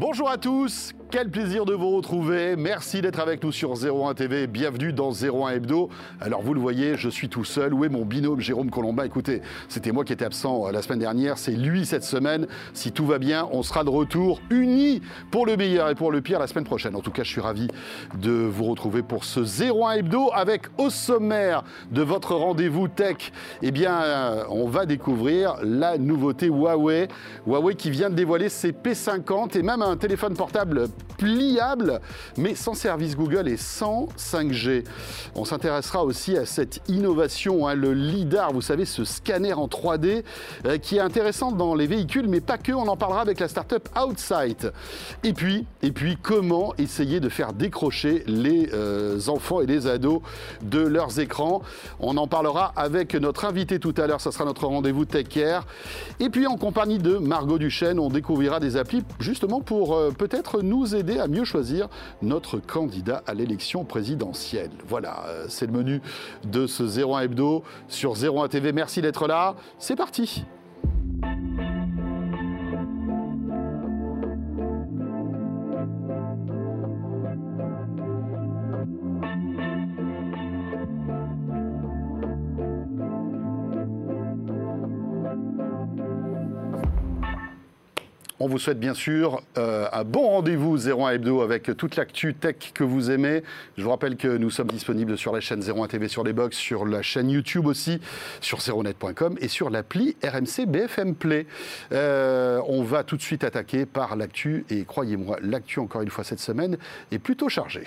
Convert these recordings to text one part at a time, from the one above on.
Bonjour à tous, quel plaisir de vous retrouver. Merci d'être avec nous sur 01 TV. Bienvenue dans 01 Hebdo. Alors vous le voyez, je suis tout seul. Où est mon binôme Jérôme Colombin Écoutez, c'était moi qui étais absent euh, la semaine dernière, c'est lui cette semaine. Si tout va bien, on sera de retour unis pour le meilleur et pour le pire la semaine prochaine. En tout cas, je suis ravi de vous retrouver pour ce 01 Hebdo avec au sommaire de votre rendez-vous tech. Eh bien, euh, on va découvrir la nouveauté Huawei. Huawei qui vient de dévoiler ses P50 et même téléphone portable pliable, mais sans service Google et sans 5G. On s'intéressera aussi à cette innovation, hein, le LIDAR, vous savez, ce scanner en 3D euh, qui est intéressant dans les véhicules, mais pas que. On en parlera avec la startup Outsight. Et puis, et puis, comment essayer de faire décrocher les euh, enfants et les ados de leurs écrans. On en parlera avec notre invité tout à l'heure. Ce sera notre rendez-vous Tech Care. Et puis, en compagnie de Margot Duchesne, on découvrira des applis justement pour euh, peut-être nous aider à mieux choisir notre candidat à l'élection présidentielle. Voilà, euh, c'est le menu de ce 01 Hebdo sur 01 TV. Merci d'être là. C'est parti. On vous souhaite bien sûr euh, un bon rendez-vous 01 Hebdo avec toute l'actu tech que vous aimez. Je vous rappelle que nous sommes disponibles sur la chaîne 01 TV sur les box, sur la chaîne YouTube aussi, sur zeronet.com et sur l'appli RMC BFM Play. Euh, on va tout de suite attaquer par l'actu et croyez-moi, l'actu encore une fois cette semaine est plutôt chargée.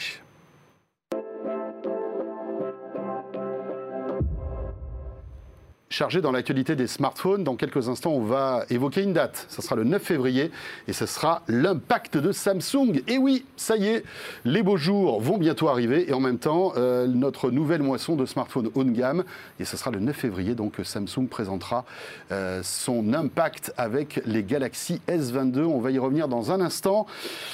Chargé dans l'actualité des smartphones. Dans quelques instants, on va évoquer une date. Ce sera le 9 février et ce sera l'impact de Samsung. Et oui, ça y est, les beaux jours vont bientôt arriver et en même temps, euh, notre nouvelle moisson de smartphones haut de gamme. Et ce sera le 9 février, donc Samsung présentera euh, son impact avec les Galaxy S22. On va y revenir dans un instant.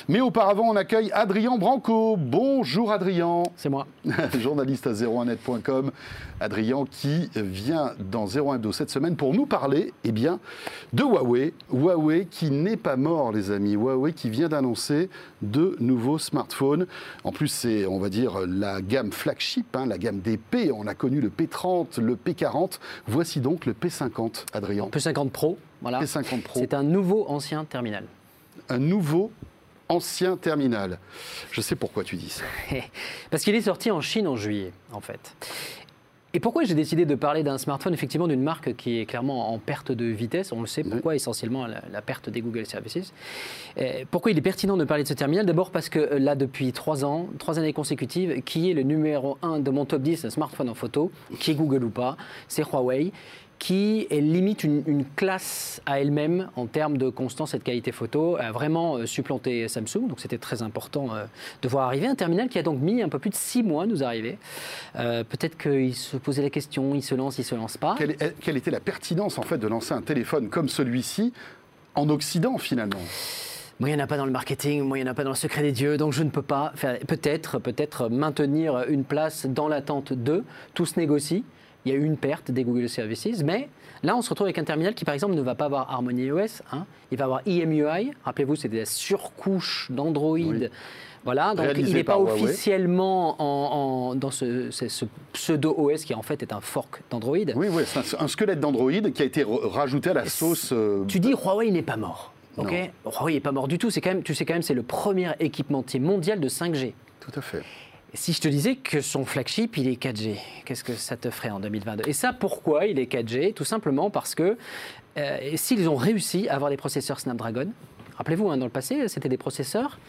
Mais auparavant, on accueille Adrien Branco. Bonjour Adrien. C'est moi. Journaliste à 01net.com. Adrien qui vient dans 01 cette semaine pour nous parler eh bien, de Huawei. Huawei qui n'est pas mort, les amis. Huawei qui vient d'annoncer de nouveaux smartphones. En plus, c'est, on va dire, la gamme flagship, hein, la gamme des P. On a connu le P30, le P40. Voici donc le P50, Adrien. P50 Pro, voilà. P50 Pro. C'est un nouveau ancien terminal. Un nouveau ancien terminal. Je sais pourquoi tu dis ça. Parce qu'il est sorti en Chine en juillet, en fait. Et pourquoi j'ai décidé de parler d'un smartphone, effectivement, d'une marque qui est clairement en perte de vitesse? On le sait, pourquoi essentiellement la, perte des Google Services? pourquoi il est pertinent de parler de ce terminal? D'abord parce que euh, là, depuis trois ans, trois années consécutives, qui est le numéro un de mon top 10 smartphone en photo, qui est Google ou pas, c'est Huawei qui est limite une, classe à elle-même en termes de constance et de qualité photo, a vraiment euh, supplanté Samsung. Donc c'était très important euh, de voir arriver un terminal qui a donc mis un peu plus de six mois à nous arriver. Euh, peut-être qu'il se posait la question, il se lance, il se lance pas. Quelle, quelle était la pertinence en fait de lancer un téléphone comme celui-ci en Occident finalement? Moi, il n'y en a pas dans le marketing, moi, il n'y en a pas dans le secret des dieux, donc je ne peux pas faire. Peut-être, peut-être maintenir une place dans l'attente de. Tout se négocie il y a eu une perte des Google Services, mais là, on se retrouve avec un terminal qui, par exemple, ne va pas avoir Harmony OS, hein. il va avoir EMUI, rappelez-vous, c'est des surcouches d'Android. Voilà, donc il n'est pas officiellement en, dans ce, pseudo OS qui en fait est un fork d'Android. Oui, oui, c'est un, squelette d'Android qui a été rajouté à la sauce. Euh, tu dis Huawei n'est pas mort. Ok, Huawei n'est pas mort du tout. C'est quand même, tu sais quand même, c'est le premier équipementier mondial de 5G. Tout à fait. Si je te disais que son flagship, il est 4G, qu'est-ce que ça te ferait en 2022 Et ça, pourquoi il est 4G Tout simplement parce que euh, s'ils ont réussi à avoir des processeurs Snapdragon, rappelez-vous, hein, dans le passé, c'était des processeurs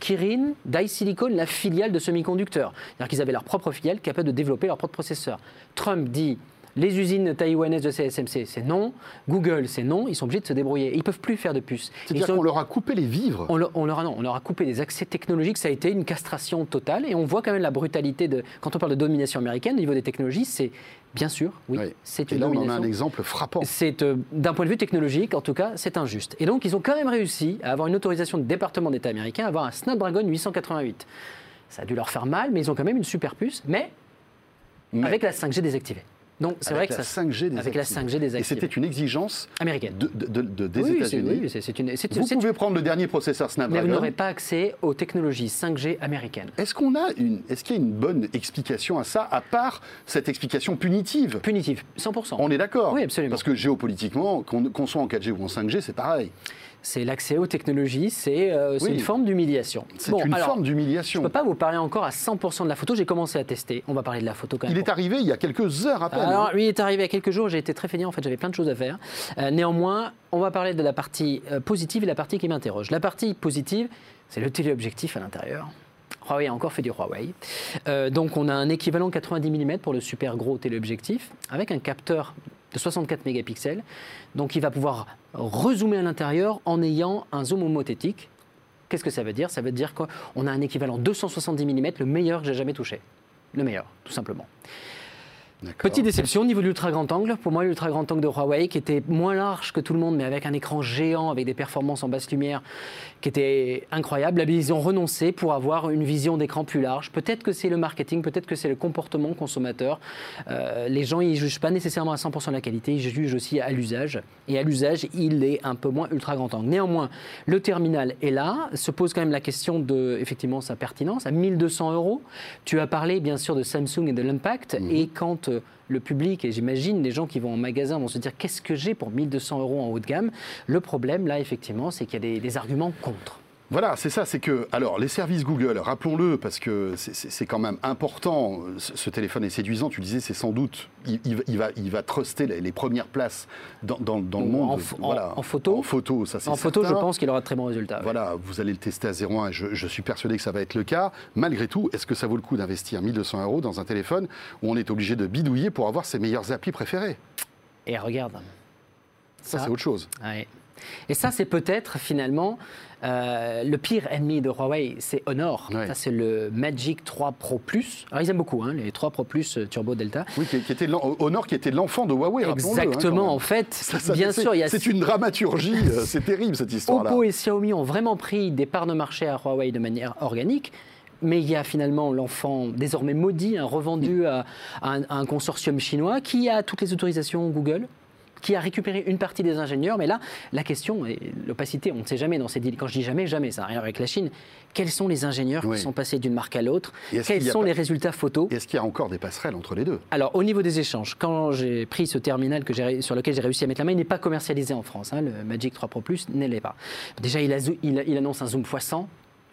Kirin, Silicon, la filiale de semi-conducteurs. C'est-à-dire qu'ils avaient leur propre filiale capable de développer leur propre processeur. Trump dit les usines taïwanaises de CSMC, c'est non. Google, c'est non. Ils sont obligés de se débrouiller. Ils ne peuvent plus faire de puces. C'est-à-dire qu'on leur a coupé les vivres on, leur a, non, on leur a coupé les accès technologiques. Ça a été une castration totale. Et on voit quand même la brutalité de. Quand on parle de domination américaine au niveau des technologies, c'est Bien sûr, oui, c'est une Et là, on en a un exemple frappant. C'est euh, d'un point de vue technologique, en tout cas, c'est injuste. Et donc, ils ont quand même réussi à avoir une autorisation de département d'État américain, à avoir un Snapdragon 888. Ça a dû leur faire mal, mais ils ont quand même une super puce, mais, mais... avec la 5G désactivée. Donc c'est vrai que la ça 5G des avec la 5G des Et c'était une exigence américaine. de- de- de- des Oui, États-Unis. oui, une. Vous pouvez prendre le dernier processeur mais vous Snapdragon. n'aurez pas accès aux technologies 5G américaines. Est-ce qu'on a une, est-ce qu'il y a une bonne explication à ça, à part cette explication punitive? Punitive, 100%. On est d'accord Oui, absolument. Parce que géopolitiquement, qu'on qu'on soit en 4G ou en 5G, c'est pareil. C'est l'accès aux technologies, c'est euh, Oui. une forme d'humiliation. C'est Bon, une alors, forme Je ne d'humiliation. peux pas vous parler encore à 100% de la photo. J'ai commencé à tester. On va parler de la photo quand même. Il est arrivé il y a quelques heures à peine. Alors, hein. lui est arrivé il y a quelques jours. J'ai été très feignant. En fait, j'avais plein de choses à faire. Euh, néanmoins, on va parler de la partie euh, positive et la partie qui m'interroge. La partie positive, c'est le téléobjectif à l'intérieur. Huawei a encore fait du Huawei. Euh, donc, on a un équivalent 90 mm pour le super gros téléobjectif avec un capteur de 64 mégapixels. Donc, il va pouvoir rezoomer à l'intérieur en ayant un zoom homothétique. Qu'est-ce que ça veut dire? Ça veut dire qu'on a un équivalent 270 mm, le meilleur que j'ai jamais touché. Le meilleur, tout simplement. Petite déception au niveau de l'ultra grand angle. Pour moi, l'ultra grand angle de Huawei, qui était moins large que tout le monde, mais avec un écran géant, avec des performances en basse lumière, qui était incroyable. Là, ils ont renoncé pour avoir une vision d'écran plus large. Peut-être que c'est le marketing, peut-être que c'est le comportement consommateur. Euh, les gens, ils jugent pas nécessairement à 100% la qualité, ils jugent aussi à l'usage. Et à l'usage, il est un peu moins ultra grand angle. Néanmoins, le terminal est là. Se pose quand même la question de, effectivement, sa pertinence. À 1200 euros, tu as parlé, bien sûr, de Samsung et de l'impact. Et quand le public, et j'imagine les gens qui vont en magasin vont se dire qu'est-ce que j'ai pour 1200 euros en haut de gamme, le problème, là, effectivement, c'est qu'il y a des arguments contre. Voilà, c'est ça, c'est que, alors, les services Google, rappelons-le, parce que c'est- quand même important, ce, téléphone est séduisant, tu disais, c'est sans doute, il, il va- il va, truster les, les premières places dans, dans- dans le En monde. en- en photo En photo, ça c'est En photo, je pense qu'il aura de très bons résultats. Voilà, vous allez le tester à 0,1 et je, je suis persuadé que ça va être le cas. Malgré tout, est-ce que ça vaut le coup d'investir 1200 euros dans un téléphone où on est obligé de bidouiller pour avoir ses meilleures applis préférées? Et regarde. Ça, c'est autre chose. Ouais. Et ça, c'est peut-être finalement euh, le pire ennemi de Huawei, c'est Honor. Ouais. Ça, c'est le Magic 3 Pro Plus. Alors, ils aiment beaucoup hein, les 3 Pro Plus euh, Turbo Delta. Oui, qui, qui était l'en- Honor qui était l'enfant de Huawei. hein, Exactement. en fait, Ça, ça, bien c'est- sûr, il y a C'est une dramaturgie, euh, c'est terrible cette histoire-là. Oppo et Xiaomi ont vraiment pris des parts de marché à Huawei de manière organique. Mais il y a finalement l'enfant désormais maudit, hein, revendu à, à un, à un consortium chinois qui a toutes les autorisations Google, qui a récupéré une partie des ingénieurs. Mais là, la question, l'opacité, on ne sait jamais dans ces deals. Quand je dis jamais, jamais, ça n'a rien à voir avec la Chine. Quels sont les ingénieurs Oui. qui sont passés d'une marque à l'autre Quels sont pas- les résultats photos Est-ce qu'il y a encore des passerelles entre les deux? Alors, au niveau des échanges, quand j'ai pris ce terminal que sur lequel j'ai réussi à mettre la main, il n'est pas commercialisé en France. hein, le Magic 3 Pro Plus ne l'est pas. Déjà, il, a zo- il- il annonce un zoom x100.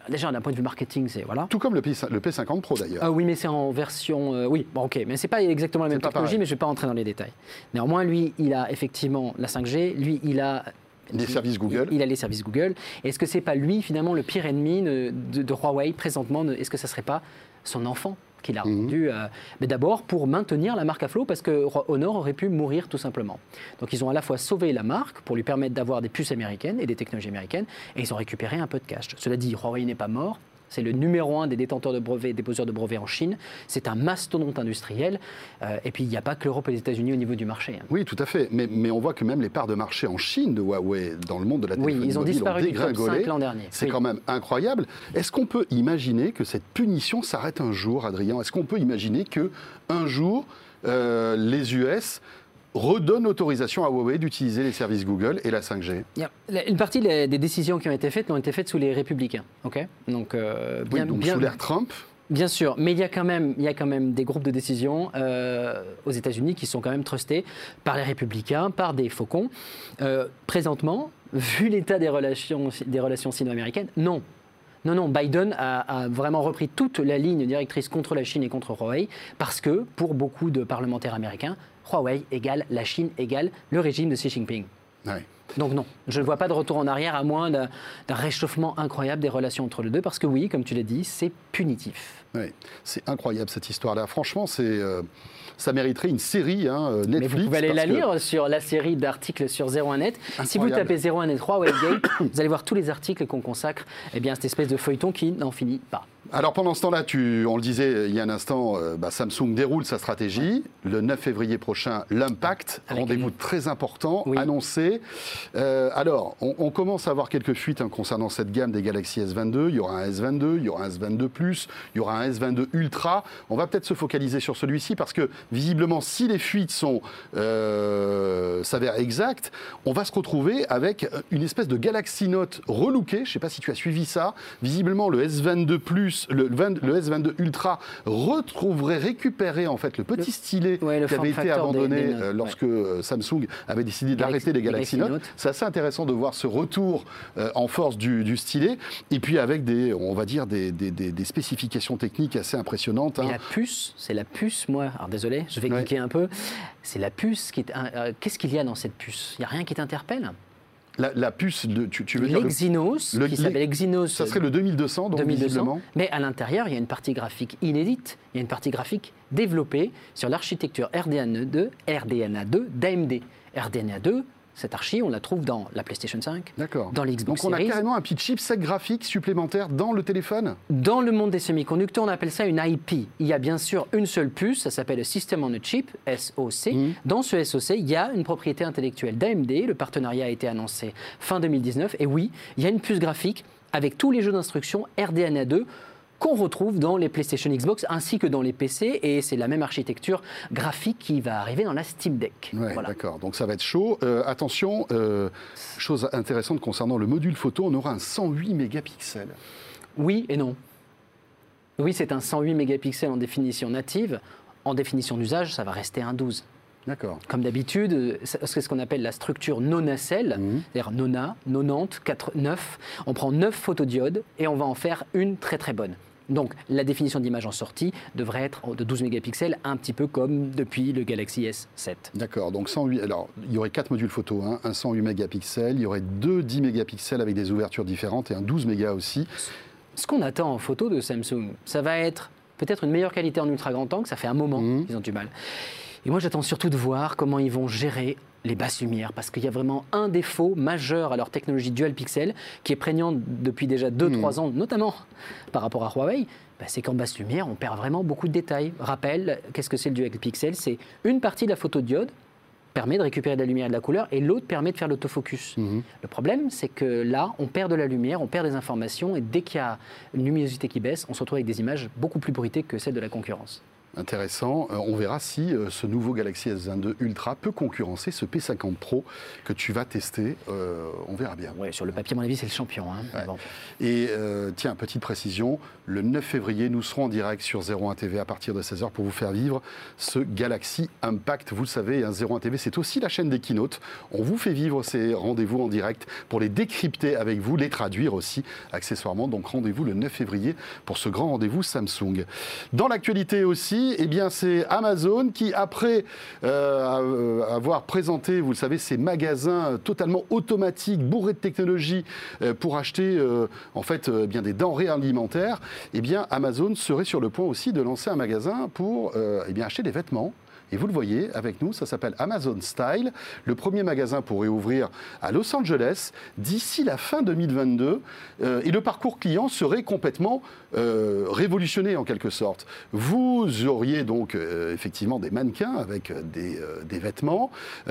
Déjà, d'un point de vue marketing, c'est voilà. Tout comme le, P, le P50 Pro d'ailleurs. Ah oui, mais c'est en version. euh, oui, bon, ok, mais c'est pas exactement la même technologie, mais je vais pas entrer dans les détails. Néanmoins, lui, il a effectivement la 5G. Lui, il a. Les services Google. Il, a les services Google. Est-ce que c'est pas lui finalement le pire ennemi de, de- de Huawei présentement? Ne- Est-ce que ça serait pas son enfant? Qu'il a Mhm. rendu euh, Mais d'abord pour maintenir la marque à flot parce que Honor aurait pu mourir tout simplement. Donc ils ont à la fois sauvé la marque pour lui permettre d'avoir des puces américaines et des technologies américaines et ils ont récupéré un peu de cash. Cela dit, Huawei n'est pas mort. C'est le numéro un des détenteurs de brevets, déposeurs de brevets en Chine. C'est un mastodonte industriel. Euh, et puis, il n'y a pas que l'Europe et les États-Unis au niveau du marché. hein. Oui, tout à fait. Mais, mais on voit que même les parts de marché en Chine de Huawei dans le monde de la Oui, téléphonie ils ont disparu du top dégringolé. 5 l'an dernier. C'est Oui. quand même incroyable. Est-ce qu'on peut imaginer que cette punition s'arrête un jour, Adrien? Est-ce qu'on peut imaginer que un jour euh, les US redonnent autorisation à Huawei d'utiliser les services Google et la 5G Il y a- la- Une partie des décisions qui ont été faites ont été faites sous les républicains. ok? Donc, euh, Oui, bien, donc bien- sous l'ère Trump. bien sûr, mais il y, a quand même, il y a quand même des groupes de décision euh, aux États-Unis qui sont quand même trustés par les républicains, par des faucons. Euh, présentement, vu l'état des relations, des relations sino-américaines, non. Non, non, Biden a, a vraiment repris toute la ligne directrice contre la Chine et contre Huawei, parce que pour beaucoup de parlementaires américains, Huawei égale la Chine égale le régime de Xi Jinping. Ouais. Donc non, je ne vois pas de retour en arrière à moins d'un réchauffement incroyable des relations entre les deux, parce que oui, comme tu l'as dit, c'est punitif. Ouais. C'est incroyable cette histoire-là. Franchement, c'est, euh, ça mériterait une série hein, euh, Netflix. Mais vous pouvez aller la que- lire sur la série d'articles sur 01net. Si vous tapez 01net 3 Webgate, vous allez voir tous les articles qu'on consacre eh bien, à cette espèce de feuilleton qui n'en finit pas. Alors pendant ce temps-là, tu, on le disait il y a un instant, euh, bah, Samsung déroule sa stratégie. Le 9 février prochain, l'impact, rendez-vous une- très important, Oui. annoncé. Euh, alors, on, on commence à avoir quelques fuites hein, concernant cette gamme des Galaxy S22. Il y aura un S22, il y aura un S22 Plus, il y aura un S22 Ultra. On va peut-être se focaliser sur celui-ci parce que visiblement, si les fuites sont euh, s'avèrent exactes, on va se retrouver avec une espèce de Galaxy Note relooké. Je ne sais pas si tu as suivi ça. Visiblement, le S22 Plus, le, 20 le S22 Ultra retrouverait récupéré en fait le petit Le- stylet ouais, qui avait été des- abandonné des euh, ouais. lorsque euh, Samsung avait décidé d'arrêter les Galaxy, Note. Note. C'est assez intéressant de voir ce retour euh, en force du, du stylet et puis avec des, on va dire des, spécifications techniques assez impressionnantes. Et hein. la puce, c'est la puce, moi. Alors désolé, je vais Ouais. cliquer un peu. C'est la puce qui est. Qu'est-ce qu'il y a dans cette puce? Il n'y a rien qui t'interpelle? La, la puce, de, tu, tu veux dire le- qui le- s'appelle Exynos ça serait le 2200 donc 2200. visiblement. Mais à l'intérieur, il y a une partie graphique inédite. Il y a une partie graphique développée sur l'architecture RDNA2, RDNA2 d'AMD. RDNA2, cette archi, on la trouve dans la PlayStation 5, D'accord. dans l'Xbox Donc on a carrément un petit chipset graphique supplémentaire dans le téléphone? Dans le monde des semi-conducteurs, on appelle ça une IP. Il y a bien sûr une seule puce, ça s'appelle le System on a Chip, SoC. Mhm. Dans ce SoC, il y a une propriété intellectuelle d'AMD. Le partenariat a été annoncé fin 2019. Et oui, il y a une puce graphique avec tous les jeux d'instruction RDNA2 qu'on retrouve dans les PlayStation Xbox ainsi que dans les PC. Et c'est la même architecture graphique qui va arriver dans la Steam Deck. Ouais, Voilà. D'accord, donc ça va être chaud. Euh, attention, euh, chose intéressante concernant le module photo, on aura un 108 mégapixels. Oui et non. Oui, c'est un 108 mégapixels en définition native. En définition d'usage, ça va rester un 12. D'accord. Comme d'habitude, c'est ce qu'on appelle la structure nonacelle, Mhm. c'est-à-dire nona, 90, 4, 9. On prend 9 photodiodes et on va en faire une très très bonne. Donc la définition d'image en sortie devrait être de 12 mégapixels, un petit peu comme depuis le Galaxy S7. D'accord, donc 108. Alors, il y aurait quatre modules photo, hein, un 108 mégapixels, il y aurait deux 10 mégapixels avec des ouvertures différentes et un 12 mégas aussi. Ce qu'on attend en photo de Samsung, ça va être peut-être une meilleure qualité en ultra grand angle, ça fait un moment Mhm. qu'ils ont du mal. Et moi j'attends surtout de voir comment ils vont gérer les basses lumières, parce qu'il y a vraiment un défaut majeur à leur technologie dual pixel, qui est prégnant depuis déjà 2-3 ans, notamment par rapport à Huawei, bah, c'est qu'en basse lumière, on perd vraiment beaucoup de détails. Rappel, qu'est-ce que c'est le dual pixel? C'est une partie de la photodiode permet de récupérer de la lumière et de la couleur, et l'autre permet de faire l'autofocus. Mhm. Le problème, c'est que là, on perd de la lumière, on perd des informations, et dès qu'il y a une luminosité qui baisse, on se retrouve avec des images beaucoup plus bruitées que celles de la concurrence. Intéressant. Euh, on verra si euh, ce nouveau Galaxy S22 Ultra peut concurrencer ce P50 Pro que tu vas tester. Euh, on verra bien. Ouais, sur le papier, à mon avis, c'est le champion. hein. Ouais. Bon. Et tiens, petite précision, le 9 février, nous serons en direct sur 01 TV à partir de 16h pour vous faire vivre ce Galaxy Impact. Vous le savez, hein, 01 TV, c'est aussi la chaîne des keynotes. On vous fait vivre ces rendez-vous en direct pour les décrypter avec vous, les traduire aussi accessoirement. Donc rendez-vous le 9 février pour ce grand rendez-vous Samsung. Dans l'actualité aussi, eh bien, c'est Amazon qui, après euh, avoir présenté, vous le savez, ces magasins totalement automatiques, bourrés de technologie euh, pour acheter euh, en fait euh, bien des denrées alimentaires, eh Amazon serait sur le point aussi de lancer un magasin pour euh, eh acheter des vêtements. Et vous le voyez avec nous, ça s'appelle Amazon Style. Le premier magasin pourrait ouvrir à Los Angeles d'ici la fin 2022. Euh, et le parcours client serait complètement euh, révolutionné en quelque sorte. Vous auriez donc euh, effectivement des mannequins avec des, vêtements,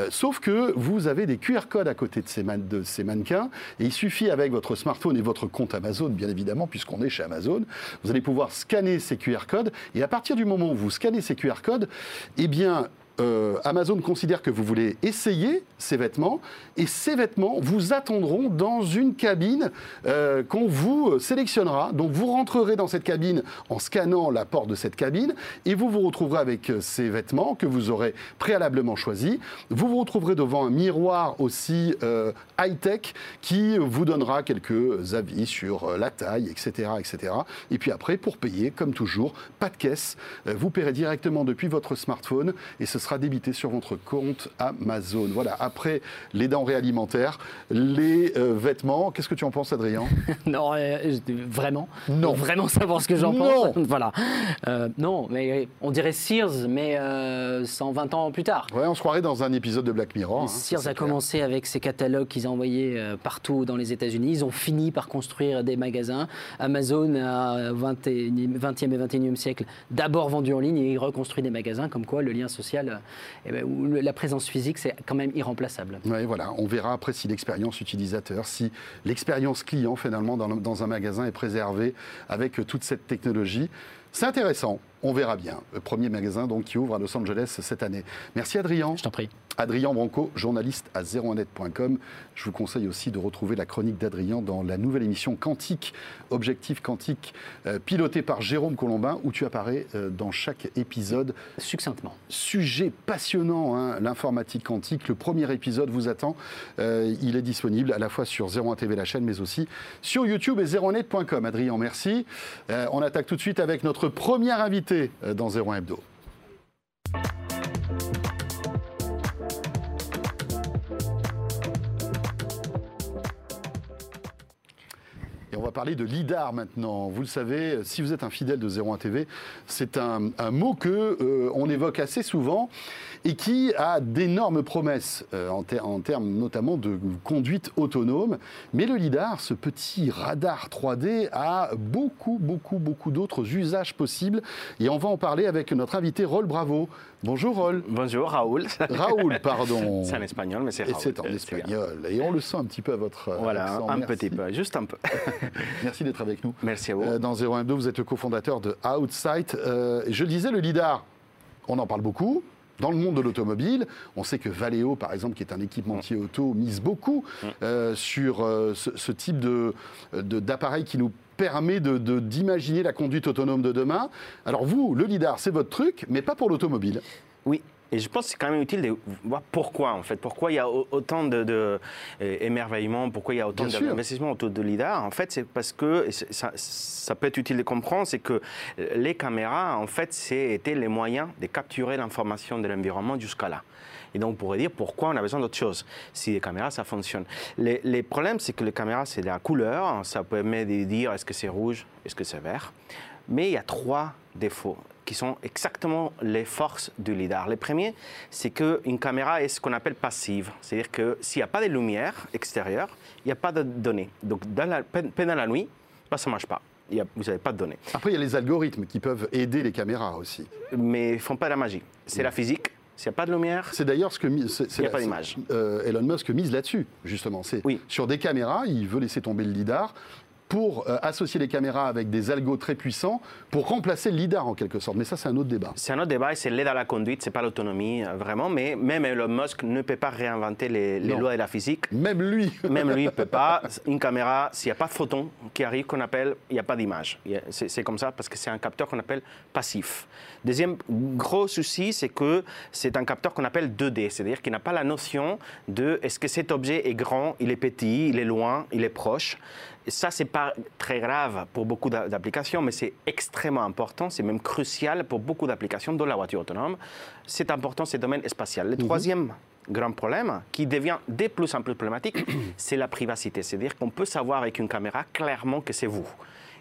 sauf que vous avez des QR codes à côté de ces, de ces mannequins. Et il suffit avec votre smartphone et votre compte Amazon, bien évidemment, puisqu'on est chez Amazon, vous allez pouvoir scanner ces QR codes. Et à partir du moment où vous scannez ces QR codes, eh bien, not? Euh, Amazon considère que vous voulez essayer ces vêtements et ces vêtements vous attendront dans une cabine euh, qu'on vous sélectionnera. Donc vous rentrerez dans cette cabine en scannant la porte de cette cabine et vous vous retrouverez avec euh, ces vêtements que vous aurez préalablement choisis. Vous vous retrouverez devant un miroir aussi high-tech qui vous donnera quelques avis sur la taille, etc., etc. Et puis après, pour payer, comme toujours, pas de caisse. Vous paierez directement depuis votre smartphone et ce sera sera débité sur votre compte Amazon. Voilà, après les denrées alimentaires, les euh, vêtements, qu'est-ce que tu en penses Adrien? Non, euh, vraiment Non. Vraiment savoir ce que j'en Non. pense Voilà. Euh, non, mais on dirait Sears, mais euh, 120 ans plus tard. Ouais, on se croirait dans un épisode de Black Mirror. hein, Sears a clair. commencé avec ses catalogues qu'ils ont envoyés euh, partout dans les États-Unis. Ils ont fini par construire des magasins. Amazon, a 20 et- 20e et 21e siècle, d'abord vendu en ligne et il reconstruit des magasins, comme quoi le lien social eh ben, le- la présence physique, c'est quand même irremplaçable. Ouais, voilà, on verra après si l'expérience utilisateur, si l'expérience client finalement dans, dans un magasin est préservée avec toute cette technologie. C'est intéressant, on verra bien. Le premier magasin donc qui ouvre à Los Angeles cette année. Merci Adrien. Je t'en prie. Adrien Branco, journaliste à 01net.com. Je vous conseille aussi de retrouver la chronique d'Adrien dans la nouvelle émission Quantique, Objectif Quantique, euh, pilotée par Jérôme Colombin, où tu apparais euh, dans chaque épisode Succinctement. Sujet passionnant, hein, l'informatique quantique. Le premier épisode vous attend. Euh, il est disponible à la fois sur 01 TV, la chaîne, mais aussi sur YouTube et 01net.com. Adrien, merci. Euh, on attaque tout de suite avec notre premier invité euh, dans 01 Hebdo. Et on va parler de LIDAR maintenant. Vous le savez, si vous êtes un fidèle de 01 TV, c'est un, un mot que euh, on évoque assez souvent et qui a d'énormes promesses euh, en, ter- en termes notamment de conduite autonome. Mais le LIDAR, ce petit radar 3D, a beaucoup, beaucoup, beaucoup d'autres usages possibles. Et on va en parler avec notre invité Rol Bravo. Bonjour Rol. Bonjour Raoul. Raoul, pardon. C'est en espagnol, mais c'est Et Raoul. c'est en Euh, espagnol. Et on le sent un petit peu à votre euh, Voilà, accent. un Merci. petit peu, juste un peu. Merci d'être avec nous. Merci à vous. Euh, dans 01 vous êtes le cofondateur de Outsight. Euh, je le disais, le LIDAR, on en parle beaucoup. Dans le monde de l'automobile, on sait que Valeo, par exemple, qui est un équipementier auto, mise beaucoup euh, sur euh, ce, ce type de- de- d'appareil qui nous permet de- de- d'imaginer la conduite autonome de demain. Alors vous, le LIDAR, c'est votre truc, mais pas pour l'automobile. Oui, et je pense que c'est quand même utile de voir pourquoi en fait, pourquoi il y a au- autant de, de, euh, pourquoi il y a autant d'investissement autour de l'IDAR. En fait, c'est parce que ça, ça peut être utile de comprendre, c'est que les caméras, en fait, c'était les moyens de capturer l'information de l'environnement jusqu'à là. Et donc, on pourrait dire pourquoi on a besoin d'autre chose si les caméras, ça fonctionne. Les, les problèmes, c'est que les caméras, c'est la couleur. Ça permet de dire est-ce que c'est rouge, est-ce que c'est vert. Mais il y a trois défauts qui sont exactement les forces du LIDAR. Le premier, c'est qu'une caméra est ce qu'on appelle passive. C'est-à-dire que s'il n'y a pas de lumière extérieure, il n'y a pas de données. Donc, dans la, pendant la nuit, bah, ça ne marche pas. Il y a- vous n'avez pas de données. Après, il y a les algorithmes qui peuvent aider les caméras aussi. Mais ils ne font pas la magie. C'est la physique. S'il n'y a pas de lumière, C'est d'ailleurs ce que Il y a pas d'image. euh, Elon Musk mise là-dessus, justement. C'est Oui. sur des caméras, il veut laisser tomber le lidar pour euh, associer les caméras avec des algos très puissants pour remplacer le lidar en quelque sorte. Mais ça, c'est un autre débat. C'est un autre débat, et c'est l'aide à la conduite, c'est pas l'autonomie euh, vraiment, mais même Elon Musk ne peut pas réinventer les, lois de la physique. Même lui. Même lui ne peut pas. Une caméra, s'il n'y a pas de photon qui arrive, qu'on appelle, il n'y a pas d'image. C'est comme ça parce que c'est un capteur qu'on appelle passif. Deuxième gros souci, c'est que c'est un capteur qu'on appelle 2D, c'est-à-dire qu'il n'a pas la notion de est-ce que cet objet est grand, il est petit, il est loin, il est proche. Ça, c'est pas très grave pour beaucoup d'a- d'applications, mais c'est extrêmement important, c'est même crucial pour beaucoup d'applications dans la voiture autonome. C'est important, c'est le domaine spatial. Le troisième grand problème, qui devient de plus en plus problématique, c'est la privacité. C'est-à-dire qu'on peut savoir avec une caméra clairement que c'est vous.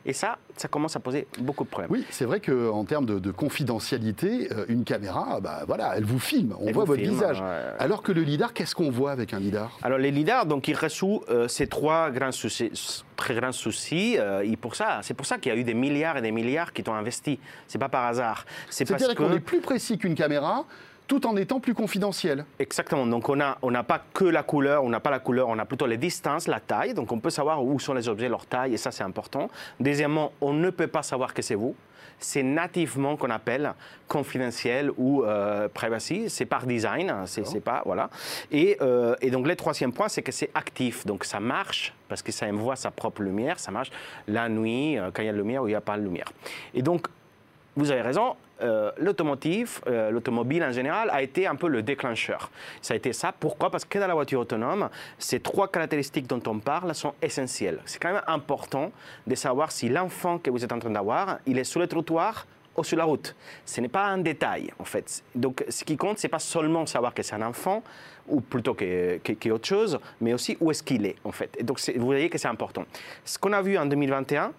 Et ça, ça commence à poser beaucoup de problèmes. Oui, c'est vrai qu'en termes de, de confidentialité, euh, une caméra, bah, voilà, elle vous filme, on Elle voit votre filme, visage. Alors que le lidar, qu'est-ce qu'on voit avec un lidar? Alors les lidars, donc ils résout euh, ces trois grands soucis, très grands soucis. euh, et pour ça, c'est pour ça qu'il y a eu des milliards et des milliards qui ont investi. C'est pas par hasard. C'est-à-dire qu'on est plus précis qu'une caméra, tout en étant plus confidentiel. Exactement. Donc, on n'a on n'a pas que la couleur, on n'a pas la couleur, on a plutôt les distances, la taille. Donc, on peut savoir où sont les objets, leur taille, et ça, c'est important. Deuxièmement, on ne peut pas savoir que c'est vous. C'est nativement qu'on appelle confidentiel ou euh, privacy. C'est par design, c'est c'est pas voilà. Et, euh, et donc le troisième point, c'est que c'est actif. Donc ça marche parce que ça envoie sa propre lumière. Ça marche la nuit euh, quand il y a de lumière ou il n'y a pas de lumière. Et donc vous avez raison, euh, l'automotive, euh, l'automobile en général, a été un peu le déclencheur. Ça a été ça. Pourquoi? Parce que dans la voiture autonome, ces trois caractéristiques dont on parle sont essentielles. C'est quand même important de savoir si l'enfant que vous êtes en train d'avoir, il est sur le trottoir ou sur la route. Ce n'est pas un détail, en fait. Donc, ce qui compte, c'est pas seulement savoir que c'est un enfant, ou plutôt que, que- que autre chose, mais aussi où est-ce qu'il est, en fait. Et donc, vous voyez que c'est important. Ce qu'on a vu en 2021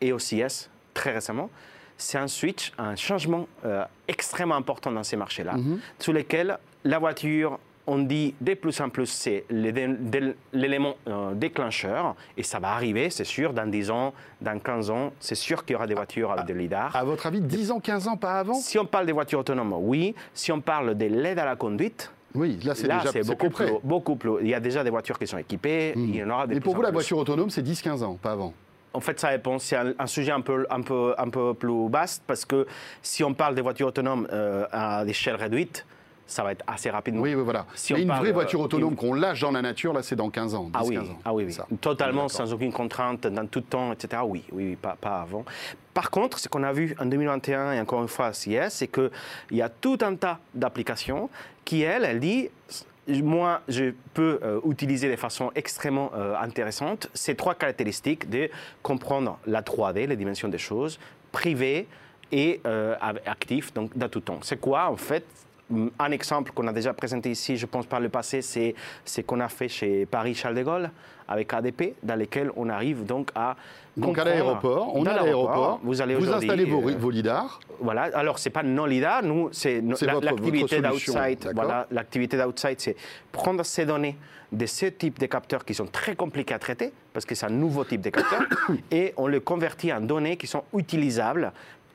et au CIS, très récemment, c'est un switch, un changement euh, extrêmement important dans ces marchés-là, sur lesquels la voiture, on dit de plus en plus, c'est l'élément euh, déclencheur, et ça va arriver, c'est sûr, dans 10 ans, dans 15 ans, c'est sûr qu'il y aura des voitures avec des lidars. À votre avis, 10 ans, 15 ans, pas avant? Si on parle des voitures autonomes, oui. Si on parle de l'aide à la conduite, Oui, là c'est déjà beaucoup plus, beaucoup plus. Il y a déjà des voitures qui sont équipées, il y en aura des Et pour vous, la voiture autonome, c'est 10-15 ans, pas avant? En fait, ça répond. C'est un, un sujet un peu, un, peu, un peu plus vaste parce que si on parle des voitures autonomes euh, à échelle réduite, ça va être assez rapidement. Oui, oui, voilà. Si Mais on une parle, vraie euh, voiture autonome une- qu'on lâche dans la nature, là, c'est dans 15 ans. 10, Ah oui, 15 ans. ah oui, oui. Ça. totalement sans aucune contrainte, dans tout temps, etc. Oui, oui, oui, pas, pas avant. Par contre, ce qu'on a vu en 2021 et encore une fois à CIS, c'est qu'il y a tout un tas d'applications qui, elles, elles disent, moi, je peux euh, utiliser de façon extrêmement euh, intéressante ces trois caractéristiques de comprendre la 3D, les dimensions des choses, privé et euh, donc dans tout temps. C'est quoi, en fait un exemple qu'on a déjà présenté ici, je pense par le passé, c'est ce qu'on a fait chez Paris-Charles de Gaulle avec ADP, dans lequel on arrive donc à Donc à l'aéroport, on à l'aéroport, Vous allez aujourd'hui, installez vos, euh, vos lidars. voilà, alors c'est pas non LIDAR, nous, c'est l'activité d'outside. Voilà, l'activité d'outside, c'est prendre ces données de ce type de capteurs qui sont très compliqués à traiter, parce que c'est un nouveau type de capteur, et on les convertit en données qui sont utilisables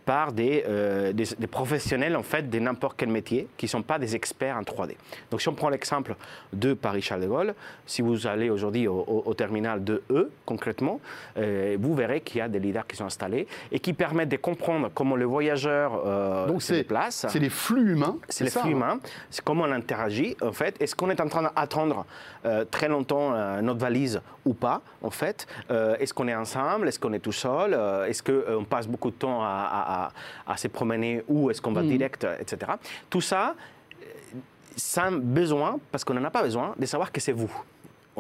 par des, euh, des, des professionnels en fait de n'importe quel métier qui ne sont pas des experts en 3D. Donc si on prend l'exemple de Paris-Charles de Gaulle, si vous allez aujourd'hui au, au- au terminal de E concrètement, euh, vous verrez qu'il y a des lidars qui sont installés et qui permettent de comprendre comment le voyageur euh, Donc se déplace. c'est les flux humains. C'est les ça, flux hein humains, c'est comment on interagit en fait. Est-ce qu'on est en train d'attendre euh, très longtemps notre valise ou pas en fait Est-ce qu'on est ensemble Est-ce qu'on est tout seul Est-ce qu'on passe beaucoup de temps à, à- à- à se promener ou est-ce qu'on va direct, euh, etc. Tout ça, euh, sans besoin, parce qu'on n'en a pas besoin, de savoir que c'est vous.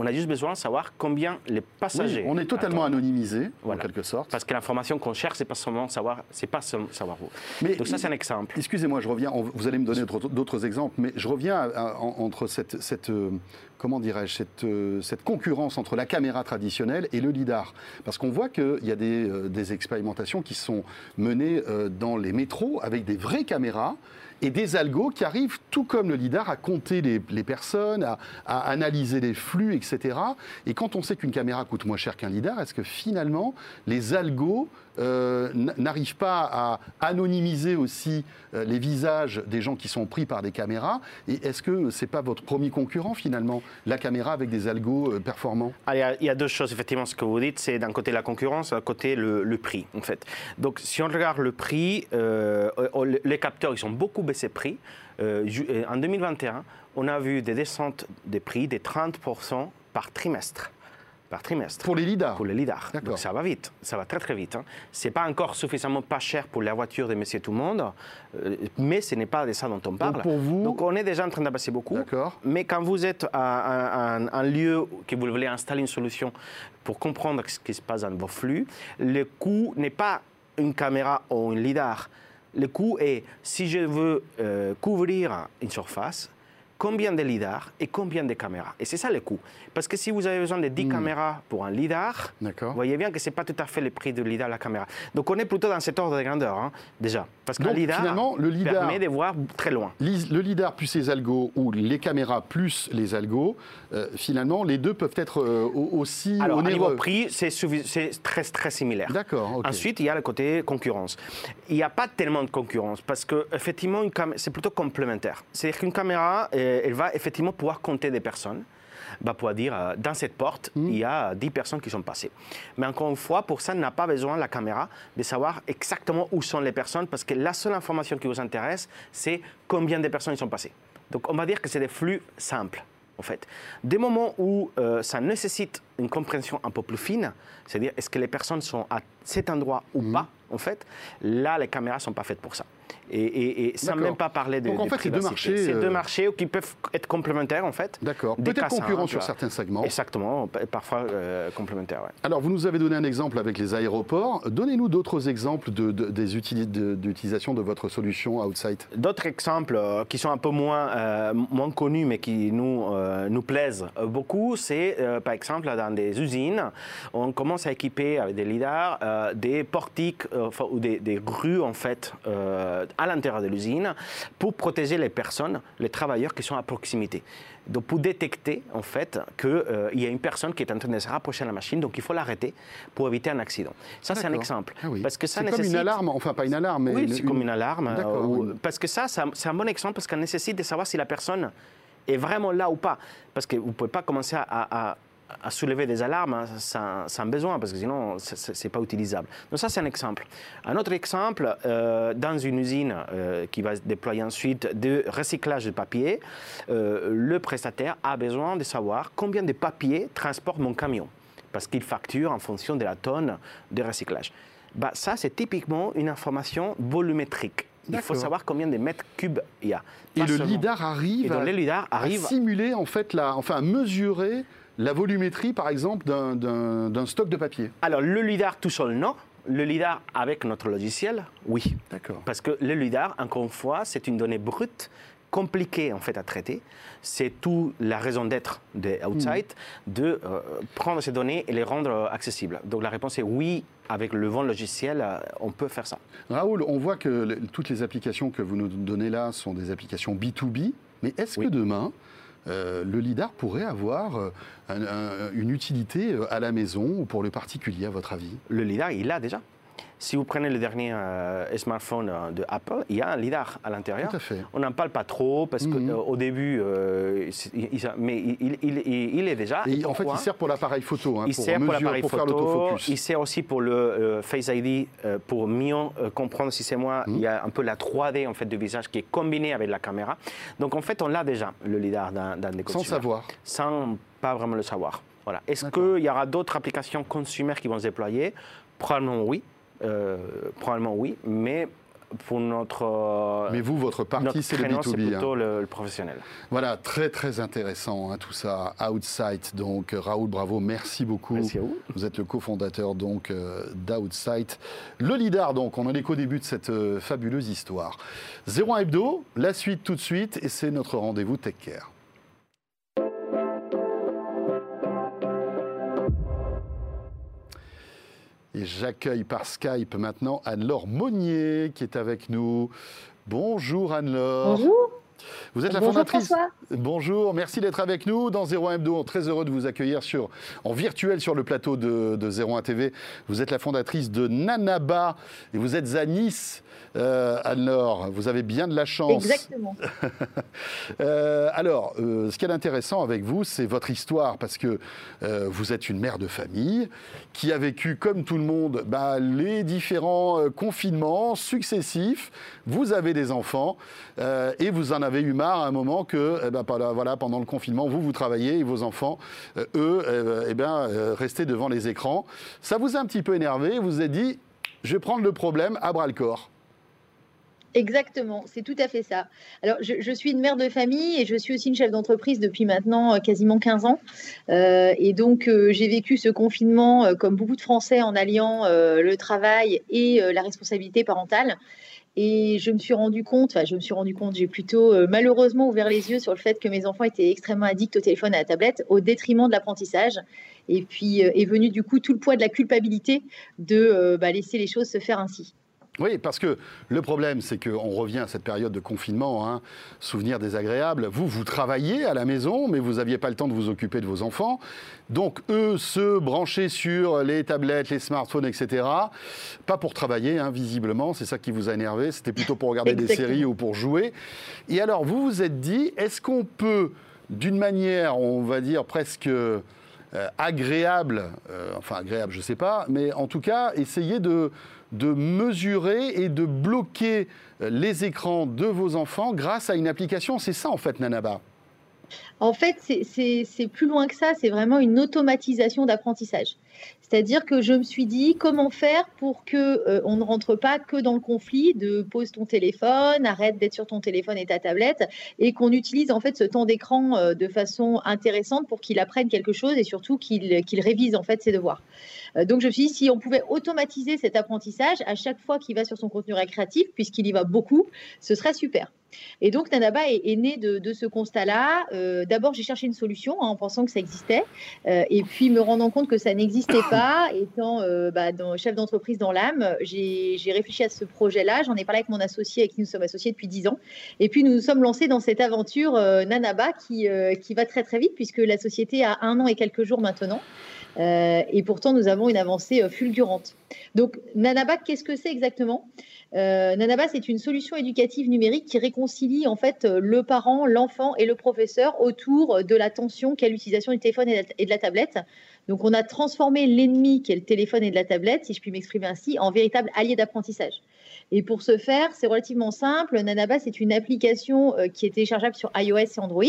On a juste besoin de savoir combien les Oui, passagers. on est totalement anonymisé, Voilà. en quelque sorte. Parce que l'information qu'on cherche, c'est pas seulement savoir, c'est pas seulement savoir vous. Mais- Donc ça, c'est un exemple. Excusez-moi, je reviens. on- Vous allez me donner d'autres- exemples, mais je reviens à- à- en- entre cette, cette, euh, comment dirais-je, cette, euh, cette concurrence entre la caméra traditionnelle et le lidar, parce qu'on voit qu'il y a des, euh, des expérimentations qui sont menées dans les métros avec des vraies caméras. Et des algos qui arrivent, tout comme le lidar, à compter les, personnes, à, à analyser les flux, etc. Et quand on sait qu'une caméra coûte moins cher qu'un lidar, est-ce que finalement les algos euh, n- n'arrivent pas à anonymiser aussi euh, les visages des gens qui sont pris par des caméras Et est-ce que c'est pas votre premier concurrent finalement, la caméra avec des algos euh, performants? Ah, il, y a, deux choses, effectivement, ce que vous dites, c'est d'un côté la concurrence, d'un côté le, le prix, en fait. Donc, si on regarde le prix, euh, euh, les capteurs, ils sont beaucoup baissés de prix. En 2021, on a vu des descentes des prix de 30% par trimestre. Par trimestre. Pour les lidars Pour les. D'accord. Donc ça va vite, ça va très très vite. Hein. C'est pas encore suffisamment pas cher pour la voiture de Monsieur Tout le Monde, euh, mais ce n'est pas de ça dont on parle. pour vous- Donc on est déjà en train d'abaisser beaucoup. D'accord. Mais quand vous êtes à un, un- un lieu que vous voulez installer une solution pour comprendre ce qui se passe dans vos flux, le coût n'est pas une caméra ou une lidar. Le coût est, si je veux euh, couvrir une surface, combien de lidars et combien de caméras. Et c'est ça le coût. Parce que si vous avez besoin de 10 caméras pour un lidar, vous voyez bien que ce n'est pas tout à fait le prix du lidar la caméra. Donc on est plutôt dans cet ordre de grandeur, hein, déjà. Parce qu'un Donc, lidar, finalement, le lidar- permet de voir très loin. Le lidar plus les algos ou les caméras plus les algos, euh, finalement, les deux peuvent être euh, au- aussi Alors, onéreux. niveau prix, c'est très, très similaire. D'accord. Ensuite, il y a le côté concurrence. Il n'y a pas tellement de concurrence parce que effectivement, une cam- c'est plutôt complémentaire. C'est-à-dire qu'une caméra, euh, elle va effectivement pouvoir compter des personnes. Va pouvoir dire, euh, dans cette porte, Hmm. il y a 10 personnes qui sont passées. Mais encore une fois, pour ça, on n'a pas besoin, la caméra, de savoir exactement où sont les personnes parce que la seule information qui vous intéresse, c'est combien de personnes ils sont passées. Donc, on va dire que c'est des flux simples en fait. Des moments où euh, ça nécessite une compréhension un peu plus fine, c'est-à-dire est-ce que les personnes sont à cet endroit ou pas, en fait, là, les caméras ne sont pas faites pour ça. Et, et, et sans même pas parler de Donc, en fait, c'est deux marchés, C'est euh, deux marchés qui peuvent être complémentaires en fait. D'accord. Peut-être concurrents sur certains segments. Exactement, pa- parfois euh, complémentaires. ouais. Alors, vous nous avez donné un exemple avec les aéroports. Donnez-nous d'autres exemples de, de- des utili- de- d'utilisation de votre solution Outside. D'autres exemples euh, qui sont un peu moins, euh, moins connus mais qui nous, nous plaisent beaucoup, c'est par exemple dans des usines, on commence à équiper avec des lidars des portiques ou des, des rues en fait euh, à l'intérieur de l'usine pour protéger les personnes, les travailleurs qui sont à proximité. Donc pour détecter en fait qu'il y a une personne qui est en train de se rapprocher de la machine, donc il faut l'arrêter pour éviter un accident. Ça c'est un exemple. Ah oui. Parce que ça c'est comme une nécessite- alarme, enfin pas une alarme, mais oui, une- c'est comme une alarme. euh, oui. Parce que ça, c'est un bon exemple parce qu'elle nécessite de savoir si la personne est vraiment là ou pas. Parce que vous ne pouvez pas commencer à, à- à soulever des alarmes hein, sans, sans besoin, parce que sinon, ce n'est pas utilisable. Donc ça, c'est un exemple. Un autre exemple, euh, dans une usine euh, qui va se déployer ensuite de recyclage de papier, euh, le prestataire a besoin de savoir combien de papier transporte mon camion, parce qu'il facture en fonction de la tonne de recyclage. Bah, ça, c'est typiquement une information volumétrique. Il faut savoir combien de mètres cubes il y a. Et le lidar arrive, Et donc, à, lidar à arrive simuler en fait la, enfin à mesurer la volumétrie par exemple d'un- stock de papier. Alors, le LIDAR tout seul, non. Le LIDAR avec notre logiciel, oui. D'accord. Parce que le LIDAR, encore une fois, c'est une donnée brute, compliquée en fait à traiter. C'est tout la raison d'être de Outside, de euh, prendre ces données et les rendre euh, accessibles. Donc la réponse est oui, avec le bon logiciel, euh, on peut faire ça. Raoul, on voit que toutes les applications que vous nous donnez là sont des applications B2B, mais est-ce Oui. que demain, euh, le LIDAR pourrait avoir euh, un- un- une utilité euh, à la maison ou pour le particulier, à votre avis? Le LIDAR, il l'a déjà? Si vous prenez le dernier euh, smartphone euh, de Apple, il y a un LIDAR à l'intérieur. On n'en parle pas trop parce Mhm. qu'au début, euh, c'est- il- il- mais il, il- il- il est déjà. Et en fait, il sert pour l'appareil photo, hein, il pour, sert pour l'appareil faire photo, l'autofocus. il sert aussi pour le Face ID, pour mieux comprendre si c'est moi. Mhm. Il y a un peu la 3D en fait du visage qui est combinée avec la caméra. Donc en fait, on l'a déjà le lidar dans, dans des Sans savoir. sans pas vraiment le savoir. Voilà. Est-ce qu'il y aura d'autres applications consumer qui vont se déployer? Probablement oui. Euh, probablement oui, mais pour notre euh, Mais vous, votre partie, c'est le créneau, c'est B2B. hein. plutôt le, le professionnel. Voilà, très très intéressant hein, tout ça. Outsight, donc Raoul, bravo, merci beaucoup. Merci à vous. Vous êtes le cofondateur donc euh, d'Outsight. Le lidar, donc, on en est qu'au début de cette euh, fabuleuse histoire. 01 Hebdo, la suite tout de suite, et c'est notre rendez-vous Tech Care. Et j'accueille par Skype maintenant Anne-Laure Monnier qui est avec nous. Bonjour Anne-Laure. Bonjour. Vous êtes la Bonjour fondatrice. François. Bonjour, merci d'être avec nous dans 01 Hebdo. Très heureux de vous accueillir sur, en virtuel sur le plateau de, de 01 TV. Vous êtes la fondatrice de Nanaba et vous êtes à Nice, euh, Anne-Laure. Vous avez bien de la chance. Exactement. Euh, alors, euh, ce qui est intéressant avec vous, c'est votre histoire, parce que euh, vous êtes une mère de famille qui a vécu, comme tout le monde, bah, les différents euh, confinements successifs. Vous avez des enfants euh, et vous en avez eu marre à un moment que, eh ben, voilà, pendant le confinement, vous, vous travaillez et vos enfants, euh, eux, euh, eh ben, euh, restaient devant les écrans. Ça vous a un petit peu énervé, vous vous êtes dit, je vais prendre le problème à bras le corps. Exactement, c'est tout à fait ça. Alors, je, suis une mère de famille et je suis aussi une chef d'entreprise depuis maintenant quasiment 15 ans. Et donc, j'ai vécu ce confinement comme beaucoup de Français en alliant le travail et la responsabilité parentale. Et je me suis rendu compte, enfin, je me suis rendu compte, j'ai plutôt euh, malheureusement ouvert les yeux sur le fait que mes enfants étaient extrêmement addicts au téléphone et à la tablette au détriment de l'apprentissage. Et puis euh, est venu du coup tout le poids de la culpabilité de euh, bah, laisser les choses se faire ainsi. Oui, parce que le problème, c'est qu'on revient à cette période de confinement, hein, souvenir désagréable. Vous, vous travaillez à la maison, mais vous n'aviez pas le temps de vous occuper de vos enfants. Donc, eux, se brancher sur les tablettes, les smartphones, etc. Pas pour travailler, hein, visiblement, c'est ça qui vous a énervé. C'était plutôt pour regarder des séries ou pour jouer. Et alors, vous vous êtes dit, est-ce qu'on peut, d'une manière, on va dire presque euh, agréable, euh, enfin agréable, je ne sais pas, mais en tout cas, essayer de, de mesurer et de bloquer euh, les écrans de vos enfants grâce à une application. C'est ça, en fait, Nanaba? En fait, c'est plus loin que ça, c'est vraiment une automatisation d'apprentissage. C'est-à-dire que je me suis dit comment faire pour que euh, on ne rentre pas que dans le conflit de pose ton téléphone, arrête d'être sur ton téléphone et ta tablette, et qu'on utilise en fait ce temps d'écran euh, de façon intéressante pour qu'il apprenne quelque chose et surtout qu'il révise en fait ses devoirs. Euh, donc je me suis dit si on pouvait automatiser cet apprentissage à chaque fois qu'il va sur son contenu récréatif, puisqu'il y va beaucoup, ce serait super. Et donc Nanaba est, né de, ce constat-là. D'abord, j'ai cherché une solution hein, en pensant que ça existait, et puis me rendant compte que ça n'existait pas étant euh, bah, chef d'entreprise dans l'âme, j'ai réfléchi à ce projet-là. J'en ai parlé avec mon associé, avec qui nous sommes associés depuis 10 ans. Et puis, nous nous sommes lancés dans cette aventure euh, Nanaba qui, euh, qui va très, très vite, puisque la société a un an et quelques jours maintenant. et pourtant, nous avons une avancée fulgurante. Donc, Nanaba, qu'est-ce que c'est exactement? Nanaba, c'est une solution éducative numérique qui réconcilie en fait le parent, l'enfant et le professeur autour de l'attention qu'est l'utilisation du téléphone et de la tablette. Donc on a transformé l'ennemi, qui est le téléphone et de la tablette, si je puis m'exprimer ainsi, en véritable allié d'apprentissage. Et pour ce faire, c'est relativement simple. Nanaba, c'est une application euh, qui est téléchargeable sur iOS et Android,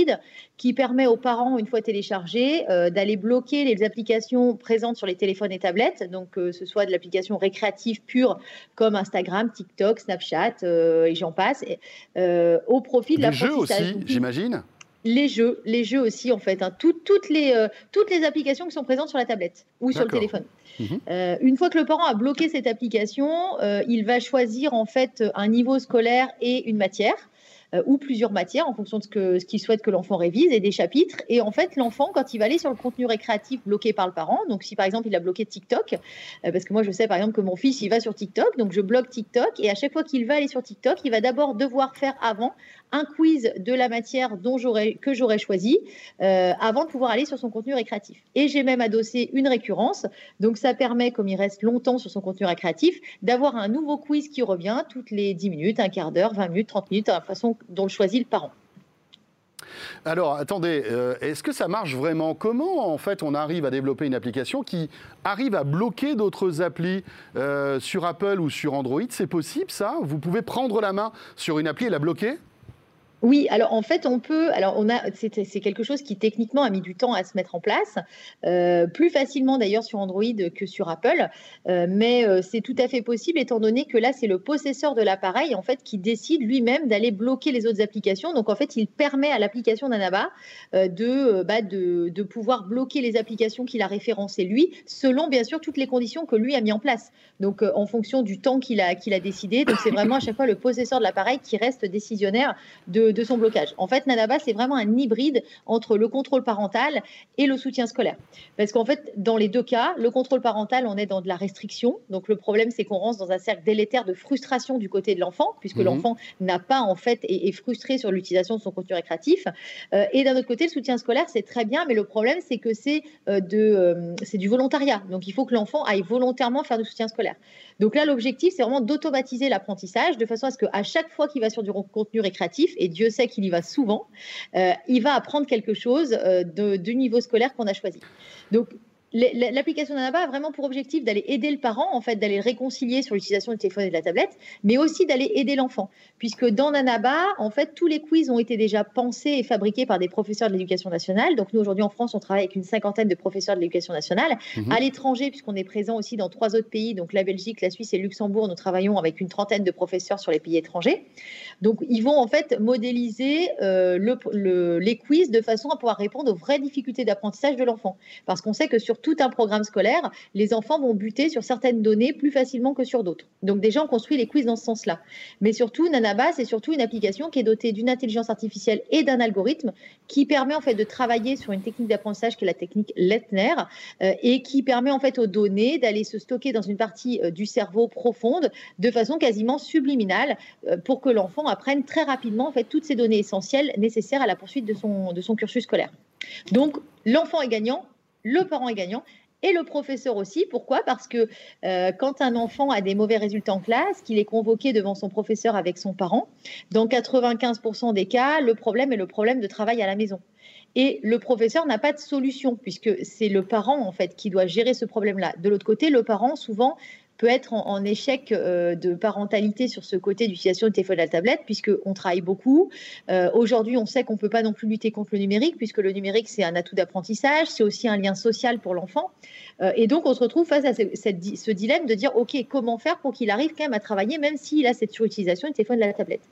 qui permet aux parents, une fois téléchargée, euh, d'aller bloquer les applications présentes sur les téléphones et tablettes, donc que ce soit de l'application récréative pure comme Instagram, TikTok, Snapchat et j'en passe, au profit de l'apprentissage. Les jeux aussi, j'imagine les jeux, les jeux aussi en fait, hein. toutes, les, euh, toutes les applications qui sont présentes sur la tablette ou sur le téléphone. Mhm. Euh, une fois que le parent a bloqué cette application, euh, il va choisir en fait un niveau scolaire et une matière. Ou plusieurs matières en fonction de ce qu'il ce souhaite que l'enfant révise et des chapitres. Et en fait, l'enfant, quand il va aller sur le contenu récréatif bloqué par le parent, donc si par exemple il a bloqué TikTok, parce que moi je sais par exemple que mon fils il va sur TikTok, donc je bloque TikTok et à chaque fois qu'il va aller sur TikTok, il va d'abord devoir faire avant un quiz de la matière dont que j'aurais choisi euh, avant de pouvoir aller sur son contenu récréatif. Et j'ai même adossé une récurrence, donc ça permet, comme il reste longtemps sur son contenu récréatif, d'avoir un nouveau quiz qui revient toutes les 10 minutes, un quart d'heure, 20 minutes, 30 minutes, de la façon dont le choisit le parent. Alors, attendez, euh, est-ce que ça marche vraiment? Comment, en fait, on arrive à développer une application qui arrive à bloquer d'autres applis euh, sur Apple ou sur Android? C'est possible, ça? Vous pouvez prendre la main sur une appli et la bloquer? Oui, alors en fait, on peut. Alors, on a. C'est quelque chose qui techniquement a mis du temps à se mettre en place, euh, plus facilement d'ailleurs sur Android que sur Apple, euh, mais euh, c'est tout à fait possible étant donné que là, c'est le possesseur de l'appareil en fait qui décide lui-même d'aller bloquer les autres applications. Donc en fait, il permet à l'application d'Anaba de, bah, de, de pouvoir bloquer les applications qu'il a référencées lui, selon bien sûr toutes les conditions que lui a mis en place. Donc en fonction du temps qu'il a qu'il a décidé. Donc c'est vraiment à chaque fois le possesseur de l'appareil qui reste décisionnaire de de, son blocage. En fait, Nanaba, c'est vraiment un hybride entre le contrôle parental et le soutien scolaire. Parce qu'en fait, dans les deux cas, le contrôle parental, on est dans de la restriction. Donc le problème, c'est qu'on rentre dans un cercle délétère de frustration du côté de l'enfant, puisque mhm. l'enfant n'a pas, en fait, et est frustré sur l'utilisation de son contenu récréatif. Euh, et d'un autre côté, le soutien scolaire, c'est très bien, mais le problème, c'est que c'est euh, euh, c'est du volontariat. Donc il faut que l'enfant aille volontairement faire du soutien scolaire. Donc là, l'objectif, c'est vraiment d'automatiser l'apprentissage de façon à ce qu'à chaque fois qu'il va sur du contenu récréatif, et Dieu sait qu'il y va souvent, euh, il va apprendre quelque chose euh, du niveau scolaire qu'on a choisi. Donc L'application Nanaba a vraiment pour objectif d'aller aider le parent, en fait, d'aller réconcilier sur l'utilisation du téléphone et de la tablette, mais aussi d'aller aider l'enfant. Puisque dans Nanaba, en fait, tous les quiz ont été déjà pensés et fabriqués par des professeurs de l'éducation nationale. Donc, nous, aujourd'hui, en France, on travaille avec une cinquantaine de professeurs de l'éducation nationale. Mhm. À l'étranger, puisqu'on est présent aussi dans trois autres pays, donc la Belgique, la Suisse et le Luxembourg, nous travaillons avec une trentaine de professeurs sur les pays étrangers. Donc, ils vont, en fait, modéliser euh, le, les quiz de façon à pouvoir répondre aux vraies difficultés d'apprentissage de l'enfant. Parce qu'on sait que sur tout un programme scolaire, les enfants vont buter sur certaines données plus facilement que sur d'autres. Donc déjà, on construit les quiz dans ce sens-là. Mais surtout, Nanaba, c'est surtout une application qui est dotée d'une intelligence artificielle et d'un algorithme qui permet en fait de travailler sur une technique d'apprentissage qui est la technique Lettner euh, et qui permet en fait aux données d'aller se stocker dans une partie euh, du cerveau profonde de façon quasiment subliminale euh, pour que l'enfant apprenne très rapidement en fait toutes ces données essentielles nécessaires à la poursuite de son, de son cursus scolaire. Donc l'enfant est gagnant, le parent est gagnant et le professeur aussi. Pourquoi? Parce que euh, quand un enfant a des mauvais résultats en classe, qu'il est convoqué devant son professeur avec son parent, dans 95% des cas, le problème est le problème de travail à la maison. Et le professeur n'a pas de solution puisque c'est le parent en fait qui doit gérer ce problème-là. De l'autre côté, le parent souvent peut être en, échec de parentalité sur ce côté d'utilisation du téléphone et de la tablette, puisqu'on travaille beaucoup. Aujourd'hui, on sait qu'on ne peut pas non plus lutter contre le numérique, puisque le numérique, c'est un atout d'apprentissage, c'est aussi un lien social pour l'enfant. et donc, on se retrouve face à ce dilemme de dire, OK, comment faire pour qu'il arrive quand même à travailler, même s'il a cette surutilisation du téléphone et de la tablette?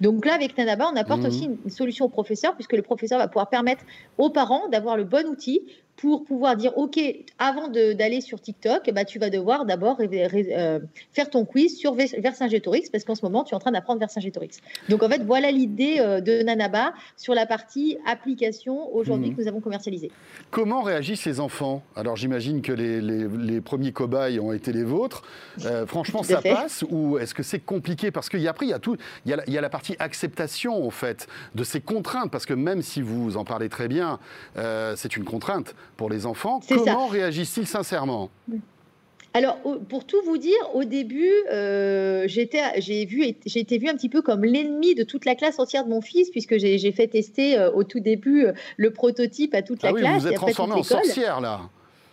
Donc là, avec Nanaba, on apporte mmh. aussi une solution au professeur, puisque le professeur va pouvoir permettre aux parents d'avoir le bon outil pour pouvoir dire OK, avant d'aller sur TikTok, bah, tu vas devoir d'abord euh, faire ton quiz sur Vercingétorix parce qu'en ce moment, tu es en train d'apprendre Vercingétorix. Donc en fait, voilà l'idée euh, de Nanaba sur la partie application aujourd'hui mmh. que nous avons commercialisée. Comment réagissent les enfants? Alors j'imagine que les, premiers cobayes ont été les vôtres. Euh, franchement, ça passe ou est-ce que c'est compliqué? Parce qu'il y a après, il y a tout, il y a, il y a, la partie acceptation en fait de ces contraintes parce que même si vous en parlez très bien, c'est une contrainte pour les enfants. Comment réagissent-ils sincèrement? Alors, pour tout vous dire, au début, euh, j'ai été vue un petit peu comme l'ennemi de toute la classe entière de mon fils, puisque j'ai fait tester euh, au tout début euh, le prototype à toute ah la oui, classe. Vous êtes transformée en sorcière là.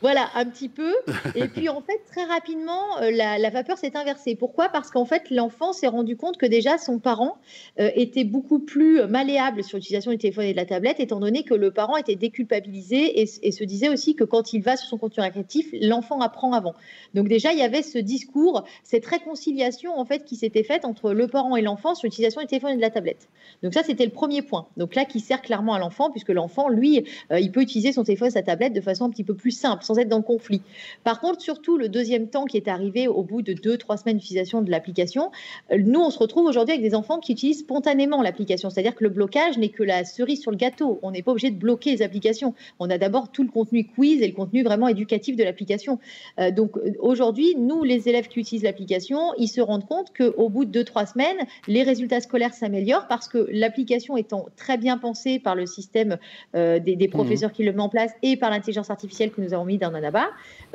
Voilà, un petit peu. Et puis en fait, très rapidement, euh, la, vapeur s'est inversée. Pourquoi? Parce qu'en fait, l'enfant s'est rendu compte que déjà son parent euh, était beaucoup plus malléable sur l'utilisation du téléphone et de la tablette, étant donné que le parent était déculpabilisé et, se disait aussi que quand il va sur son contenu récréatif, l'enfant apprend avant. Donc déjà, il y avait ce discours, cette réconciliation en fait qui s'était faite entre le parent et l'enfant sur l'utilisation du téléphone et de la tablette. Donc ça, c'était le premier point. Donc là, qui sert clairement à l'enfant, puisque l'enfant, lui, euh, il peut utiliser son téléphone et sa tablette de façon un petit peu plus simple être dans le conflit. Par contre, surtout le deuxième temps qui est arrivé au bout de deux, trois semaines d'utilisation de l'application, euh, nous, on se retrouve aujourd'hui avec des enfants qui utilisent spontanément l'application. C'est-à-dire que le blocage n'est que la cerise sur le gâteau. On n'est pas obligé de bloquer les applications. On a d'abord tout le contenu quiz et le contenu vraiment éducatif de l'application. Euh, donc euh, aujourd'hui, nous, les élèves qui utilisent l'application, ils se rendent compte qu'au bout de deux, trois semaines, les résultats scolaires s'améliorent parce que l'application étant très bien pensée par le système des, mmh. professeurs qui le mettent en place et par l'intelligence artificielle que nous avons mis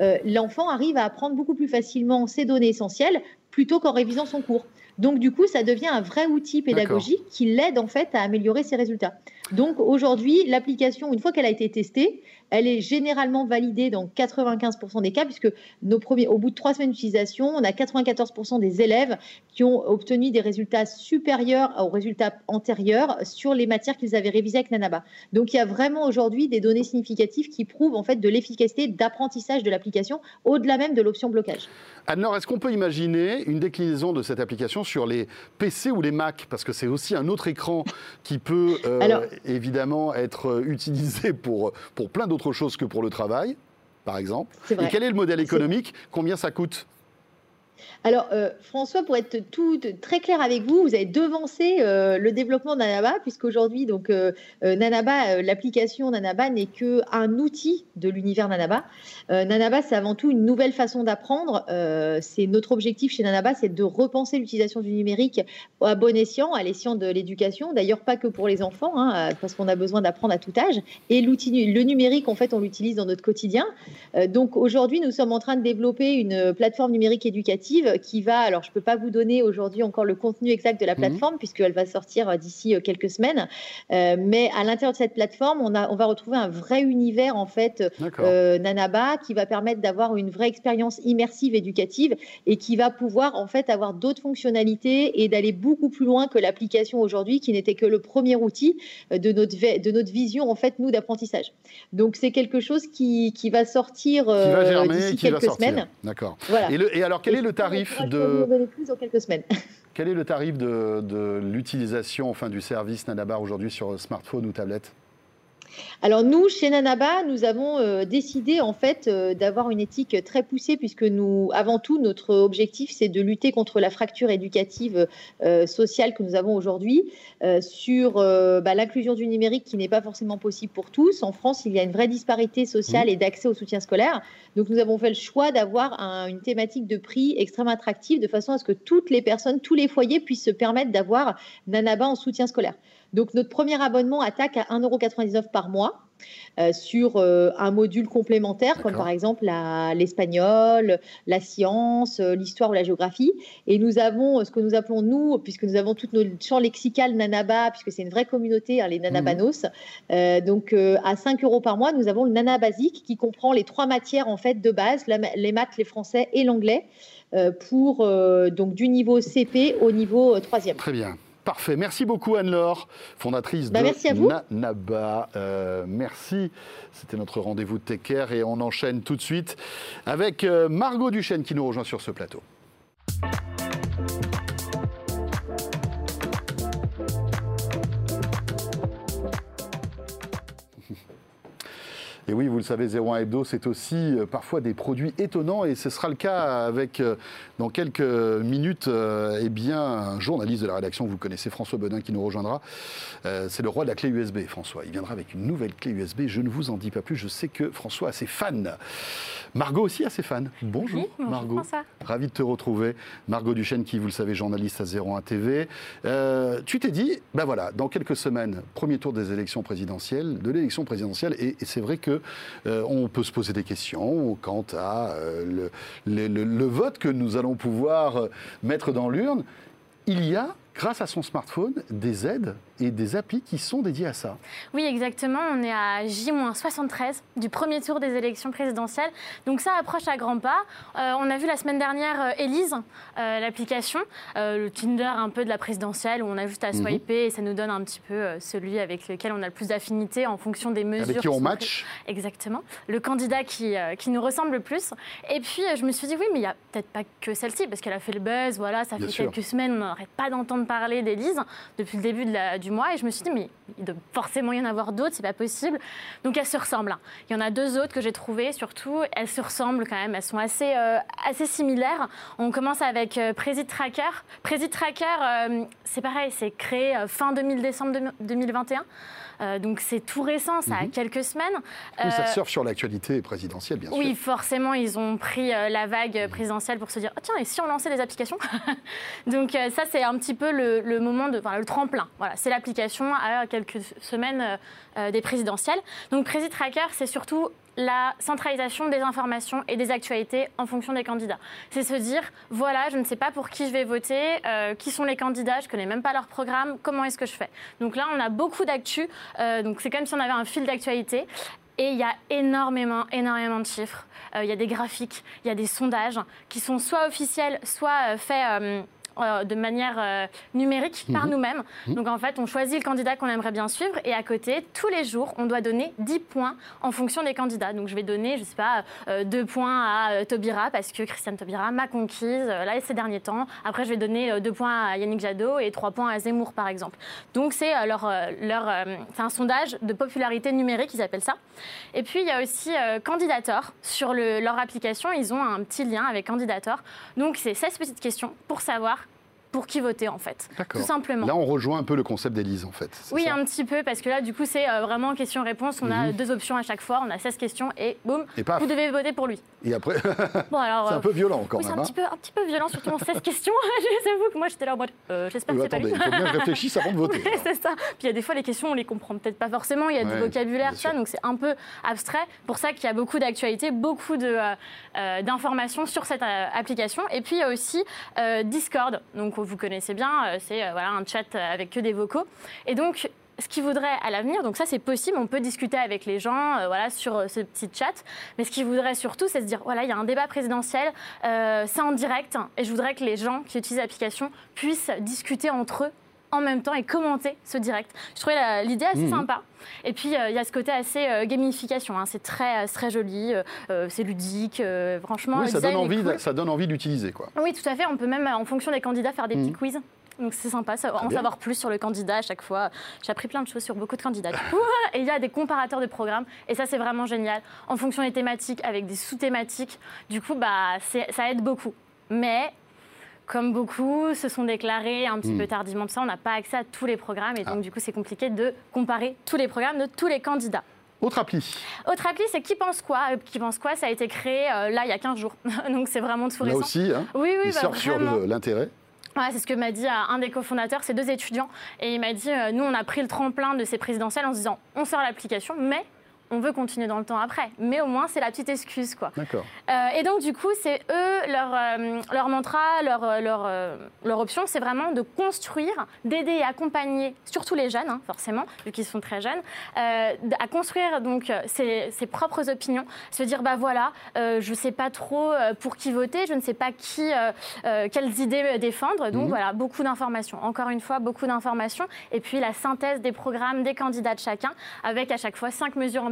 euh, l'enfant arrive à apprendre beaucoup plus facilement ses données essentielles plutôt qu'en révisant son cours. Donc du coup, ça devient un vrai outil pédagogique qui l'aide en fait à améliorer ses résultats. Donc aujourd'hui, l'application, une fois qu'elle a été testée, elle est généralement validée dans 95% des cas, puisque nos premiers, au bout de trois semaines d'utilisation, on a 94% des élèves qui ont obtenu des résultats supérieurs aux résultats antérieurs sur les matières qu'ils avaient révisées avec Nanaba. Donc il y a vraiment aujourd'hui des données significatives qui prouvent en fait de l'efficacité d'apprentissage de l'application, au-delà même de l'option blocage. Alors, est-ce qu'on peut imaginer une déclinaison de cette application sur les PC ou les Mac? Parce que c'est aussi un autre écran qui peut euh, évidemment être euh, utilisé pour, pour plein d'autres choses que pour le travail, par exemple. Et quel est le modèle économique? Combien ça coûte? Alors, euh, François, pour être tout très clair avec vous, vous avez devancé euh, le développement Nanaba, puisqu'aujourd'hui, donc euh, Nanaba, l'application Nanaba n'est qu'un outil de l'univers Nanaba. Nanaba, c'est avant tout une nouvelle façon d'apprendre. c'est notre objectif chez Nanaba, c'est de repenser l'utilisation du numérique à bon escient, à l'escient de l'éducation. D'ailleurs, pas que pour les enfants, hein, parce qu'on a besoin d'apprendre à tout âge. Et l'outil, le numérique, en fait, on l'utilise dans notre quotidien. donc aujourd'hui, nous sommes en train de développer une plateforme numérique éducative qui va, alors je ne peux pas vous donner aujourd'hui encore le contenu exact de la mhm. plateforme puisqu'elle va sortir euh, d'ici euh, quelques semaines, euh, mais à l'intérieur de cette plateforme, on, a, on va retrouver un vrai univers en fait Nanaba qui va permettre d'avoir une vraie expérience immersive éducative et qui va pouvoir en fait avoir d'autres fonctionnalités et d'aller beaucoup plus loin que l'application aujourd'hui qui n'était que le premier outil de notre, de notre vision en fait nous d'apprentissage. Donc c'est quelque chose qui, qui va sortir d'ici quelques semaines. D'accord. Voilà. Et, et, alors quel est le tarif de. plus dans quelques semaines. Quel est le tarif de, de l'utilisation enfin, du service Nanabar aujourd'hui sur smartphone ou tablette? Alors nous, chez Nanaba, nous avons euh, décidé en fait euh, d'avoir une éthique très poussée puisque nous, avant tout, notre objectif c'est de lutter contre la fracture éducative euh, sociale que nous avons aujourd'hui sur bah, l'inclusion du numérique qui n'est pas forcément possible pour tous. En France, il y a une vraie disparité sociale et d'accès au soutien scolaire. Donc nous avons fait le choix d'avoir une thématique de prix extrêmement attractive de façon à ce que toutes les personnes, tous les foyers puissent se permettre d'avoir Nanaba en soutien scolaire. Donc notre premier abonnement attaque à 1,99€ par mois. euh, sur euh, un module complémentaire, comme par exemple l'espagnol, la, science, euh, l'histoire ou la géographie. Et nous avons ce que nous appelons, nous, puisque nous avons toutes nos champs lexicales Nanaba, puisque c'est une vraie communauté, hein, les Nanabanos. Mhm. donc, à 5 euros par mois, nous avons le Nana Basique qui comprend les trois matières en fait de base, les maths, les français et l'anglais, pour donc du niveau CP au niveau 3e. Très bien. Parfait. Merci beaucoup Anne-Laure, fondatrice bah, de Nanaba. Euh, merci. C'était notre rendez-vous de et on enchaîne tout de suite avec euh, Margot Duchesne qui nous rejoint sur ce plateau. Et oui, vous le savez, 01 Hebdo, c'est aussi euh, parfois des produits étonnants et ce sera le cas avec, euh, dans quelques minutes, euh, eh bien, un journaliste de la rédaction, vous connaissez François Bedin qui nous rejoindra. c'est le roi de la clé USB, François. Il viendra avec une nouvelle clé USB. Je ne vous en dis pas plus. Je sais que François a ses fans. Margot aussi a ses fans. Bonjour, Margot. Ravi de te retrouver. Margot Duchesne, qui, vous le savez, journaliste à 01 TV. tu t'es dit, ben voilà, dans quelques semaines, premier tour des élections présidentielles, de l'élection présidentielle, et c'est vrai que euh, on peut se poser des questions quant à euh, le, vote que nous allons pouvoir euh, mettre dans l'urne. Il y a, grâce à son smartphone, des aides et des applis qui sont dédiés à ça. Oui, exactement. On est à J-73 du premier tour des élections présidentielles. Donc ça approche à grands pas. Euh, on a vu la semaine dernière euh, Elise, euh, l'application, le Tinder un peu de la présidentielle, où on a juste à mhm. swiper et ça nous donne un petit peu celui avec lequel on a le plus d'affinité en fonction des mesures. Avec qui on match Exactement. Le candidat qui, qui nous ressemble le plus. Et puis je me suis dit, oui, mais il n'y a peut-être pas que celle-ci, parce qu'elle a fait le buzz. Voilà, ça fait quelques semaines, on n'arrête pas d'entendre parler d'Elise depuis le début du mois. Et je me suis dit, mais il doit forcément y en avoir d'autres, c'est pas possible. Donc elles se ressemblent. Hein. Il y en a deux autres que j'ai trouvées, surtout. Elles se ressemblent quand même. Elles sont assez, euh, assez similaires. On commence avec euh, Tracker. Président Tracker, euh, c'est pareil, c'est créé euh, fin 2000, décembre 2021. Euh, donc c'est tout récent, ça a mhm. quelques semaines. Oui, ça surfe sur l'actualité présidentielle, bien sûr. Oui, forcément, ils ont pris euh, la vague mhm. présidentielle pour se dire, oh, tiens, et si on lançait des applications Donc euh, ça, c'est un petit peu le, moment, de, enfin, le tremplin. Voilà, c'est l'application à quelques semaines des présidentielles. Donc Président Tracker, c'est surtout la centralisation des informations et des actualités en fonction des candidats. C'est se dire, voilà, je ne sais pas pour qui je vais voter, euh, qui sont les candidats, je ne connais même pas leur programme, comment est-ce que je fais? Donc là, on a beaucoup d'actu, euh, donc c'est comme si on avait un fil d'actualité. Et il y a énormément, énormément de chiffres. Euh, il y a des graphiques, il y a des sondages qui sont soit officiels, soit faits euh, de manière euh, numérique par mhm. nous-mêmes. Mhm. Donc en fait, on choisit le candidat qu'on aimerait bien suivre et à côté, tous les jours, on doit donner 10 points en fonction des candidats. Donc je vais donner, je sais pas, 2 euh, points à Taubira parce que Christiane Taubira m'a conquise là ces derniers temps. Après, je vais donner 2 points à Yannick Jadot et 3 points à Zemmour par exemple. Donc c'est leur, leur c'est un sondage de popularité numérique, ils appellent ça. Et puis il y a aussi Candidator sur le, leur application, ils ont un petit lien avec Candidator. Donc c'est 16 petites questions pour savoir pour qui voter en fait. Tout simplement. Là, on rejoint un peu le concept d'Élise en fait. Oui, un petit peu, parce que là, du coup, c'est euh, vraiment question-réponse. On a mhm. deux options à chaque fois, on a 16 questions et boum, vous devez voter pour lui. Et après, bon, alors, c'est un peu violent quand oui, même. C'est un, petit peu, un petit peu violent, surtout en 16 questions. J'avoue que moi, j'étais là en mode, euh, j'espère que c'est pas lui. il faut bien réfléchir avant de voter. c'est ça. Puis il y a des fois, les questions, on les comprend peut-être pas forcément. Il y a du vocabulaire, ça, donc c'est un peu abstrait. Pour ça qu'il y a beaucoup d'actualités, beaucoup de, euh, d'informations sur cette application. Et puis, il y a aussi Discord. Donc, vous connaissez bien, euh, c'est euh, voilà, un chat avec que des vocaux. Et donc, ce qu'il voudrait à l'avenir, donc ça c'est possible, on peut discuter avec les gens euh, voilà, sur ce petit chat, mais ce qu'il voudrait surtout c'est se dire, voilà, il y a un débat présidentiel, c'est en direct, et je voudrais que les gens qui utilisent l'application puissent discuter entre eux en même temps et commenter ce direct. Je trouvais l'idée assez mmh. sympa. Et puis il y a ce côté assez gamification, hein. c'est très, très joli, c'est ludique, franchement. Oui, ça donne, envie, ça donne envie d'utiliser. quoi. Oui, tout à fait, on peut même en fonction des candidats faire des petits mmh. quiz. Donc c'est sympa, ça, en savoir plus sur le candidat à chaque fois. J'ai appris plein de choses sur beaucoup de candidats. et il y a des comparateurs de programmes, et ça c'est vraiment génial. En fonction des thématiques, avec des sous-thématiques, du coup, bah, ça aide beaucoup. Mais comme beaucoup se sont déclarés un petit hmm. peu tardivement de ça, on n'a pas accès à tous les programmes, et donc ah. du coup c'est compliqué de comparer tous les programmes de tous les candidats. Autre appli. Autre appli, c'est Qui pense quoi? Euh, Qui pense quoi? Ça a été créé euh, là il y a 15 jours. donc c'est vraiment tout récent. Là aussi, hein oui, oui, il bah, sur l'intérêt c'est ce que m'a dit un des cofondateurs, c'est deux étudiants. Et il m'a dit, euh, nous, on a pris le tremplin de ces présidentielles en se disant, on sort l'application, mais on veut continuer dans le temps après. Mais au moins, c'est la petite excuse, quoi. D'accord. Euh, et donc, du coup, c'est eux, leur, euh, leur mantra, leur, euh, leur, euh, leur option, c'est vraiment de construire, d'aider et accompagner, surtout les jeunes, hein, forcément, vu qu'ils sont très jeunes, à construire donc ses, ses propres opinions, se dire, bah voilà, je ne sais pas trop pour qui voter, je ne sais pas qui, quelles idées défendre. Donc, Mhm. voilà, beaucoup d'informations. Encore une fois, beaucoup d'informations. Et puis, la synthèse des programmes des candidats de chacun, avec à chaque fois cinq mesures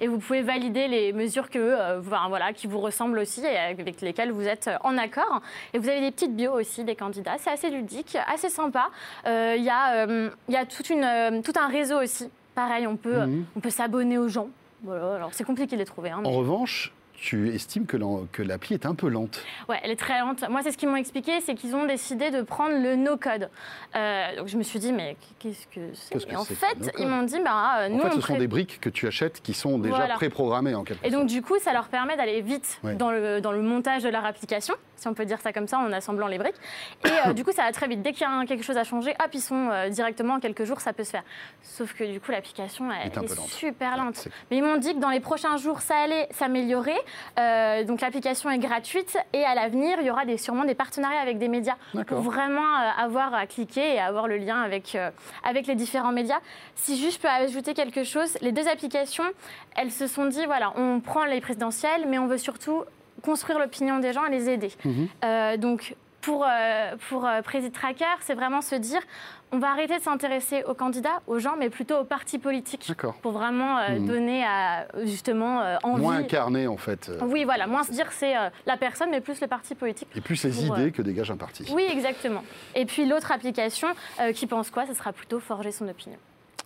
Et vous pouvez valider les mesures que, euh, voilà, qui vous ressemblent aussi et avec lesquelles vous êtes euh, en accord. Et vous avez des petites bios aussi des candidats. C'est assez ludique, assez sympa. Euh, Il y a, il y a toute une, tout un réseau aussi. Pareil, on peut, Mhm. on peut s'abonner aux gens. Voilà, alors c'est compliqué de les trouver. hein, mais- En revanche, tu estimes que l'appli est un peu lente. Ouais, elle est très lente. Moi, c'est ce qu'ils m'ont expliqué, c'est qu'ils ont décidé de prendre le no-code. Euh, donc je me suis dit, mais qu'est-ce que c'est que Et En fait, ils m'ont dit, bah, euh, En nous, fait, ce sont des briques que tu achètes qui sont déjà Voilà. préprogrammées en quelque Et sorte. donc, du coup, ça leur permet d'aller vite Ouais. dans, le, dans le montage de leur application, si on peut dire ça comme ça, en assemblant les briques. Et euh, du coup, ça va très vite. Dès qu'il y a quelque chose à changer, hop, ils sont euh, directement en quelques jours, ça peut se faire. Sauf que du coup, l'application, elle, est lente. super lente. C'est- Mais ils m'ont dit que dans les prochains jours, ça allait s'améliorer. Euh, donc, l'application est gratuite et à l'avenir, il y aura des, sûrement des partenariats avec des médias pour D'accord. vraiment euh, avoir à cliquer et avoir le lien avec, avec les différents médias. Si juste je peux ajouter quelque chose, les deux applications, elles se sont dit, voilà, on prend les présidentielles, mais on veut surtout construire l'opinion des gens et les aider. Mhm. Euh, donc, pour, euh, pour euh, Président Tracker, c'est vraiment se dire, on va arrêter de s'intéresser aux candidats, aux gens, mais plutôt aux partis politiques, pour vraiment euh, Mhm. donner à, justement envie. Moins incarné en fait. Oui, voilà, moins se dire c'est la personne, mais plus le parti politique. Et plus les idées que dégage un parti. Oui, exactement. Et puis l'autre application qui pense quoi? Ce sera plutôt forger son opinion.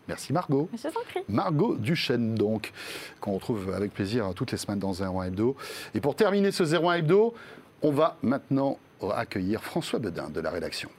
Merci Margot. Je vous en prie. Margot Duchesne, donc, qu'on retrouve avec plaisir toutes les semaines dans 01 Hebdo. Et pour terminer ce 01 Hebdo, on va maintenant accueillir François Bedin de la rédaction.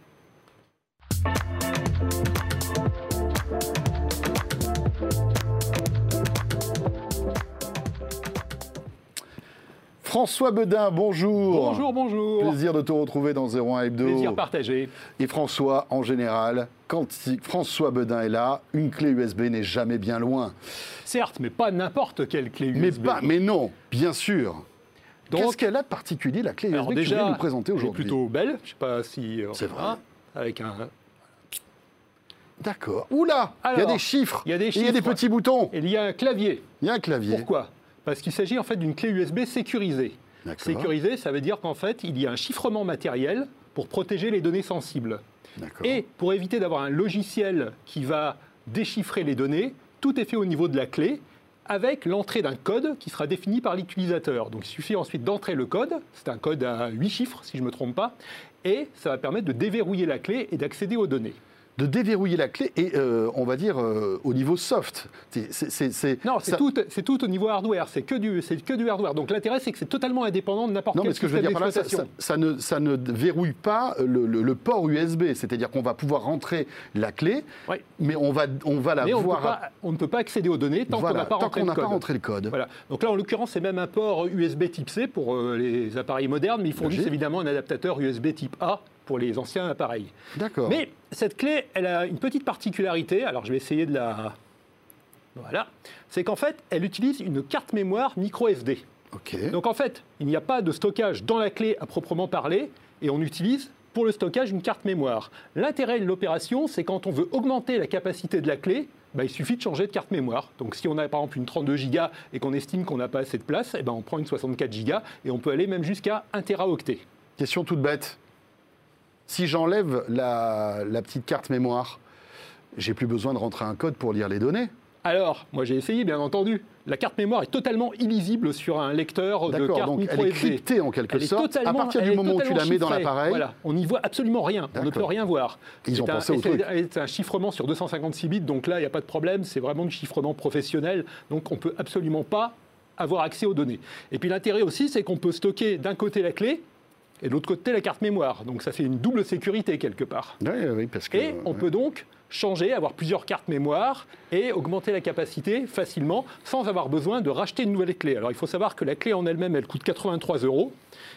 François Bedin, bonjour. Bonjour, bonjour. Plaisir de te retrouver dans 01 Hebdo. Plaisir partagé. Et François, en général, quand François Bedin est là, une clé USB n'est jamais bien loin. Certes, mais pas n'importe quelle clé USB. Mais, pas, mais non, bien sûr. Qu'est-ce qu'elle a de particulier, la clé USB que tu viens nous présenter elle est aujourd'hui? plutôt belle. Je sais pas si. euh, C'est vrai. Avec un. D'accord. Oula Il y a des chiffres. il y a des Et Il y a des chiffres. petits boutons. Il y a un clavier. Il y a un clavier. Pourquoi? Parce qu'il s'agit en fait d'une clé USB sécurisée. Sécurisée, ça veut dire qu'en fait, il y a un chiffrement matériel pour protéger les données sensibles. Et pour éviter d'avoir un logiciel qui va déchiffrer les données, tout est fait au niveau de la clé avec l'entrée d'un code qui sera défini par l'utilisateur. Donc il suffit ensuite d'entrer le code, c'est un code à 8 chiffres si je ne me trompe pas, et ça va permettre de déverrouiller la clé et d'accéder aux données. De déverrouiller la clé et, euh, on va dire, euh, au niveau soft. C'est- c'est- c'est- c'est- Non, c'est ça- tout, au niveau hardware, c'est que, du, c'est que du hardware. Donc l'intérêt, c'est que c'est totalement indépendant de n'importe Non, quel mais ce que je veux dire par là, ça, d'exploitation. ça- ça ne, ça ne verrouille pas le, le- le port USB. C'est-à-dire qu'on va pouvoir rentrer la clé, mais on va, on va la Mais on, voir. pas- on ne peut pas accéder aux données tant voilà, qu'on n'a pas rentré le pas code. rentré le code. Voilà. Donc là, en l'occurrence, c'est même un port USB type C pour euh, les appareils modernes, mais ils fournissent évidemment un adaptateur USB type A pour les anciens appareils. D'accord. Mais cette clé, elle a une petite particularité. Alors, je vais essayer de la. Voilà. C'est qu'en fait, elle utilise une carte mémoire micro SD. Ok. Donc en fait, il n'y a pas de stockage dans la clé à proprement parler, et on utilise pour le stockage une carte mémoire. L'intérêt de l'opération, c'est quand on veut augmenter la capacité de la clé, bah, il suffit de changer de carte mémoire. Donc si on a par exemple une 32 Go et qu'on estime qu'on n'a pas assez de place, eh ben, on prend une 64 Go et on peut aller même jusqu'à 1 Teraoctet. Question toute bête. Si j'enlève la, la petite carte mémoire, j'ai plus besoin de rentrer un code pour lire les données. Alors, moi j'ai essayé bien entendu. La carte mémoire est totalement illisible sur un lecteur de carte donc micro elle est cryptée en quelque Elle sorte. À partir du moment où tu la mets dans l'appareil, Voilà, on n'y voit absolument rien. On ne peut rien voir. Ils ont un- pensé au c'est- truc. et C'est un chiffrement sur 256 bits, donc là, il n'y a pas de problème. C'est vraiment du chiffrement professionnel. Donc, on ne peut absolument pas avoir accès aux données. Et puis, l'intérêt aussi, c'est qu'on peut stocker d'un côté la clé et de l'autre côté la carte mémoire. Donc, ça fait une double sécurité quelque part. Oui, oui, parce que. Et on peut donc changer, avoir plusieurs cartes mémoire et augmenter la capacité facilement sans avoir besoin de racheter une nouvelle clé. Alors il faut savoir que la clé en elle-même, elle coûte 83 euros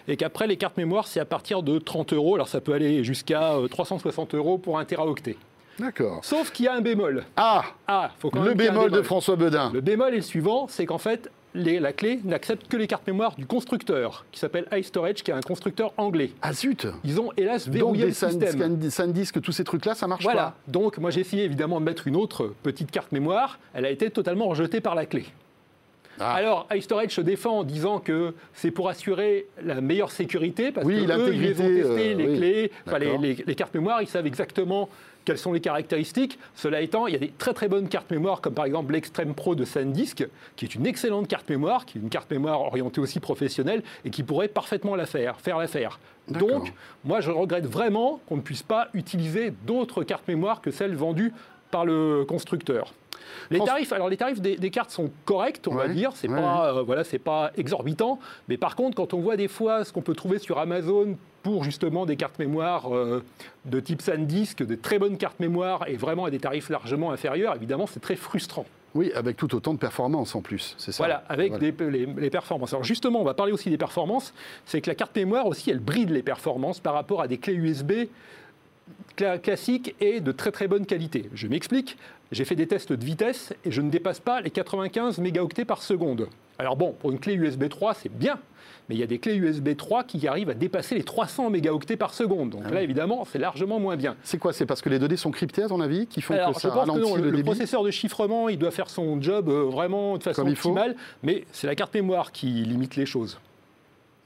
et qu'après les cartes mémoire, c'est à partir de 30 euros. Alors ça peut aller jusqu'à euh, 360 euros pour un téraoctet. D'accord. Sauf qu'il y a un bémol. Ah Ah, faut quand Le même bémol de François Bedin. Le bémol est le suivant, c'est qu'en fait, les- la clé n'accepte que les cartes mémoire du constructeur, qui s'appelle iStorage, qui est un constructeur anglais. Ah zut Ils ont hélas Donc verrouillé le système. Sand- SanDisk, tous ces trucs-là, ça marche Voilà. pas Donc moi j'ai essayé évidemment de mettre une autre petite carte mémoire. Elle a été totalement rejetée par la clé. Ah. Alors, iStorage se défend en disant que c'est pour assurer la meilleure sécurité, parce Oui, que eux, ils les ont testés, euh, les oui. clés, les, les- les cartes mémoire, ils savent exactement quelles sont les caractéristiques. Cela étant, il y a des très très bonnes cartes mémoire, comme par exemple l'Extreme Pro de SanDisk, qui est une excellente carte mémoire, qui est une carte mémoire orientée aussi professionnelle, et qui pourrait parfaitement la faire, faire l'affaire. Donc, moi, je regrette vraiment qu'on ne puisse pas utiliser d'autres cartes mémoire que celles vendues par le constructeur. Les tarifs, alors les tarifs des, des cartes sont corrects, on va dire. C'est ouais, pas, euh, voilà, c'est pas exorbitant. Mais par contre, quand on voit des fois ce qu'on peut trouver sur Amazon pour justement des cartes mémoire euh, de type SanDisk, de très bonnes cartes mémoire et vraiment à des tarifs largement inférieurs, évidemment, c'est très frustrant. Oui, avec tout autant de performance en plus, c'est ça Voilà, avec Voilà. des- les, les performances. Alors justement, on va parler aussi des performances. C'est que la carte mémoire aussi, elle bride les performances par rapport à des clés USB cla- classiques et de très très bonne qualité. Je m'explique. J'ai fait des tests de vitesse et je ne dépasse pas les 95 mégaoctets par seconde. Alors bon, pour une clé USB 3, c'est bien. Mais il y a des clés USB 3 qui arrivent à dépasser les 300 mégaoctets par seconde. Donc Ah là, évidemment, c'est largement moins bien. C'est quoi C'est parce que les données sont cryptées, à ton avis, qui font Alors, que je ça pense que non, le, le, le débit processeur de chiffrement, il doit faire son job euh, vraiment de façon optimale, mais c'est la carte mémoire qui limite les choses.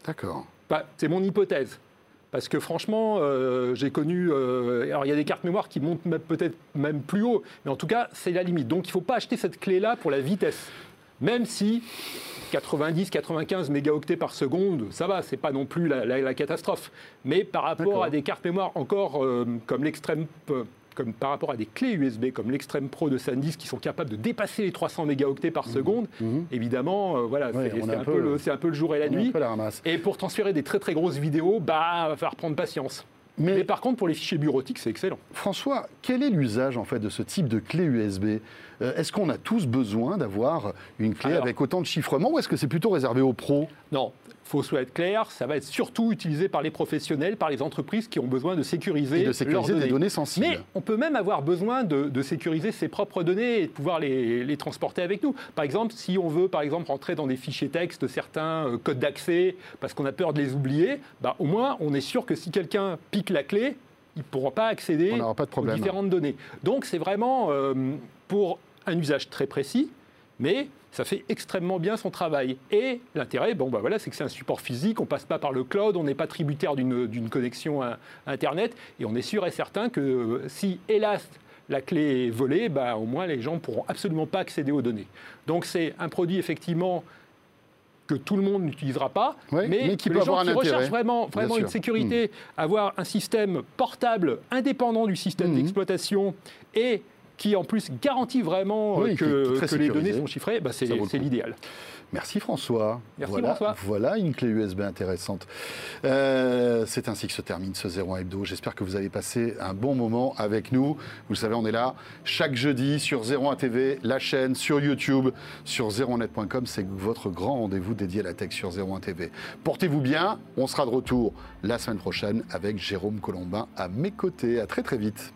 D'accord. Bah, c'est mon hypothèse. Parce que franchement, euh, j'ai connu. euh, alors, il y a des cartes mémoire qui montent peut-être même plus haut, mais en tout cas, c'est la limite. Donc, il ne faut pas acheter cette clé-là pour la vitesse. Même si 90-95 mégaoctets par seconde, ça va, c'est pas non plus la, la- la catastrophe. Mais par rapport à des cartes mémoire encore euh, comme l'extrême. Comme par rapport à des clés USB comme l'Extreme Pro de SanDisk qui sont capables de dépasser les 300 mégaoctets par seconde, Mhm. évidemment, euh, voilà, Ouais, c'est un un, peu- le- jour et la nuit. la. Et pour transférer des très très grosses vidéos, bah, va falloir prendre patience. Mais- Mais, par contre, pour les fichiers bureautiques, c'est excellent. François, quel est l'usage en fait de ce type de clé USB Est-ce qu'on a tous besoin d'avoir une clé Alors- avec autant de chiffrement ou est-ce que c'est plutôt réservé aux pros? Non, faut soit être clair, ça va être surtout utilisé par les professionnels, par les entreprises qui ont besoin de sécuriser, et de leurs sécuriser des données sensibles Mais on peut même avoir besoin de, de sécuriser ses propres données et de pouvoir les, les transporter avec nous. Par exemple, si on veut, par exemple, rentrer dans des fichiers texte certains euh, codes d'accès parce qu'on a peur de les oublier, bah, au moins on est sûr que si quelqu'un pique la clé, il ne pourra pas accéder pas aux différentes données. Donc c'est vraiment euh, pour un usage très précis, mais ça fait extrêmement bien son travail. Et l'intérêt, bon, bah voilà, c'est que c'est un support physique, on passe pas par le cloud, on n'est pas tributaire d'une connexion à Internet, et on est sûr et certain que euh, si, hélas, la clé est volée, bah, au moins les gens pourront absolument pas accéder aux données. Donc c'est un produit effectivement que tout le monde n'utilisera pas, mais, mais qui que peut les gens avoir qui un intérêt. recherchent vraiment, vraiment une sécurité, avoir un système portable indépendant du système Mhm. d'exploitation et qui en plus garantit vraiment Oui, euh, que, les données sont chiffrées, bah, c'est l'idéal. Merci François. Merci, voilà, François. Voilà une clé USB intéressante. Euh, c'est ainsi que se termine ce 01 Hebdo. J'espère que vous avez passé un bon moment avec nous. Vous le savez, on est là chaque jeudi sur 01 TV, la chaîne, sur YouTube, sur 01net.com. C'est votre grand rendez-vous dédié à la tech sur 01 TV. Portez-vous bien. On sera de retour la semaine prochaine avec Jérôme Colombin à mes côtés. À très très vite.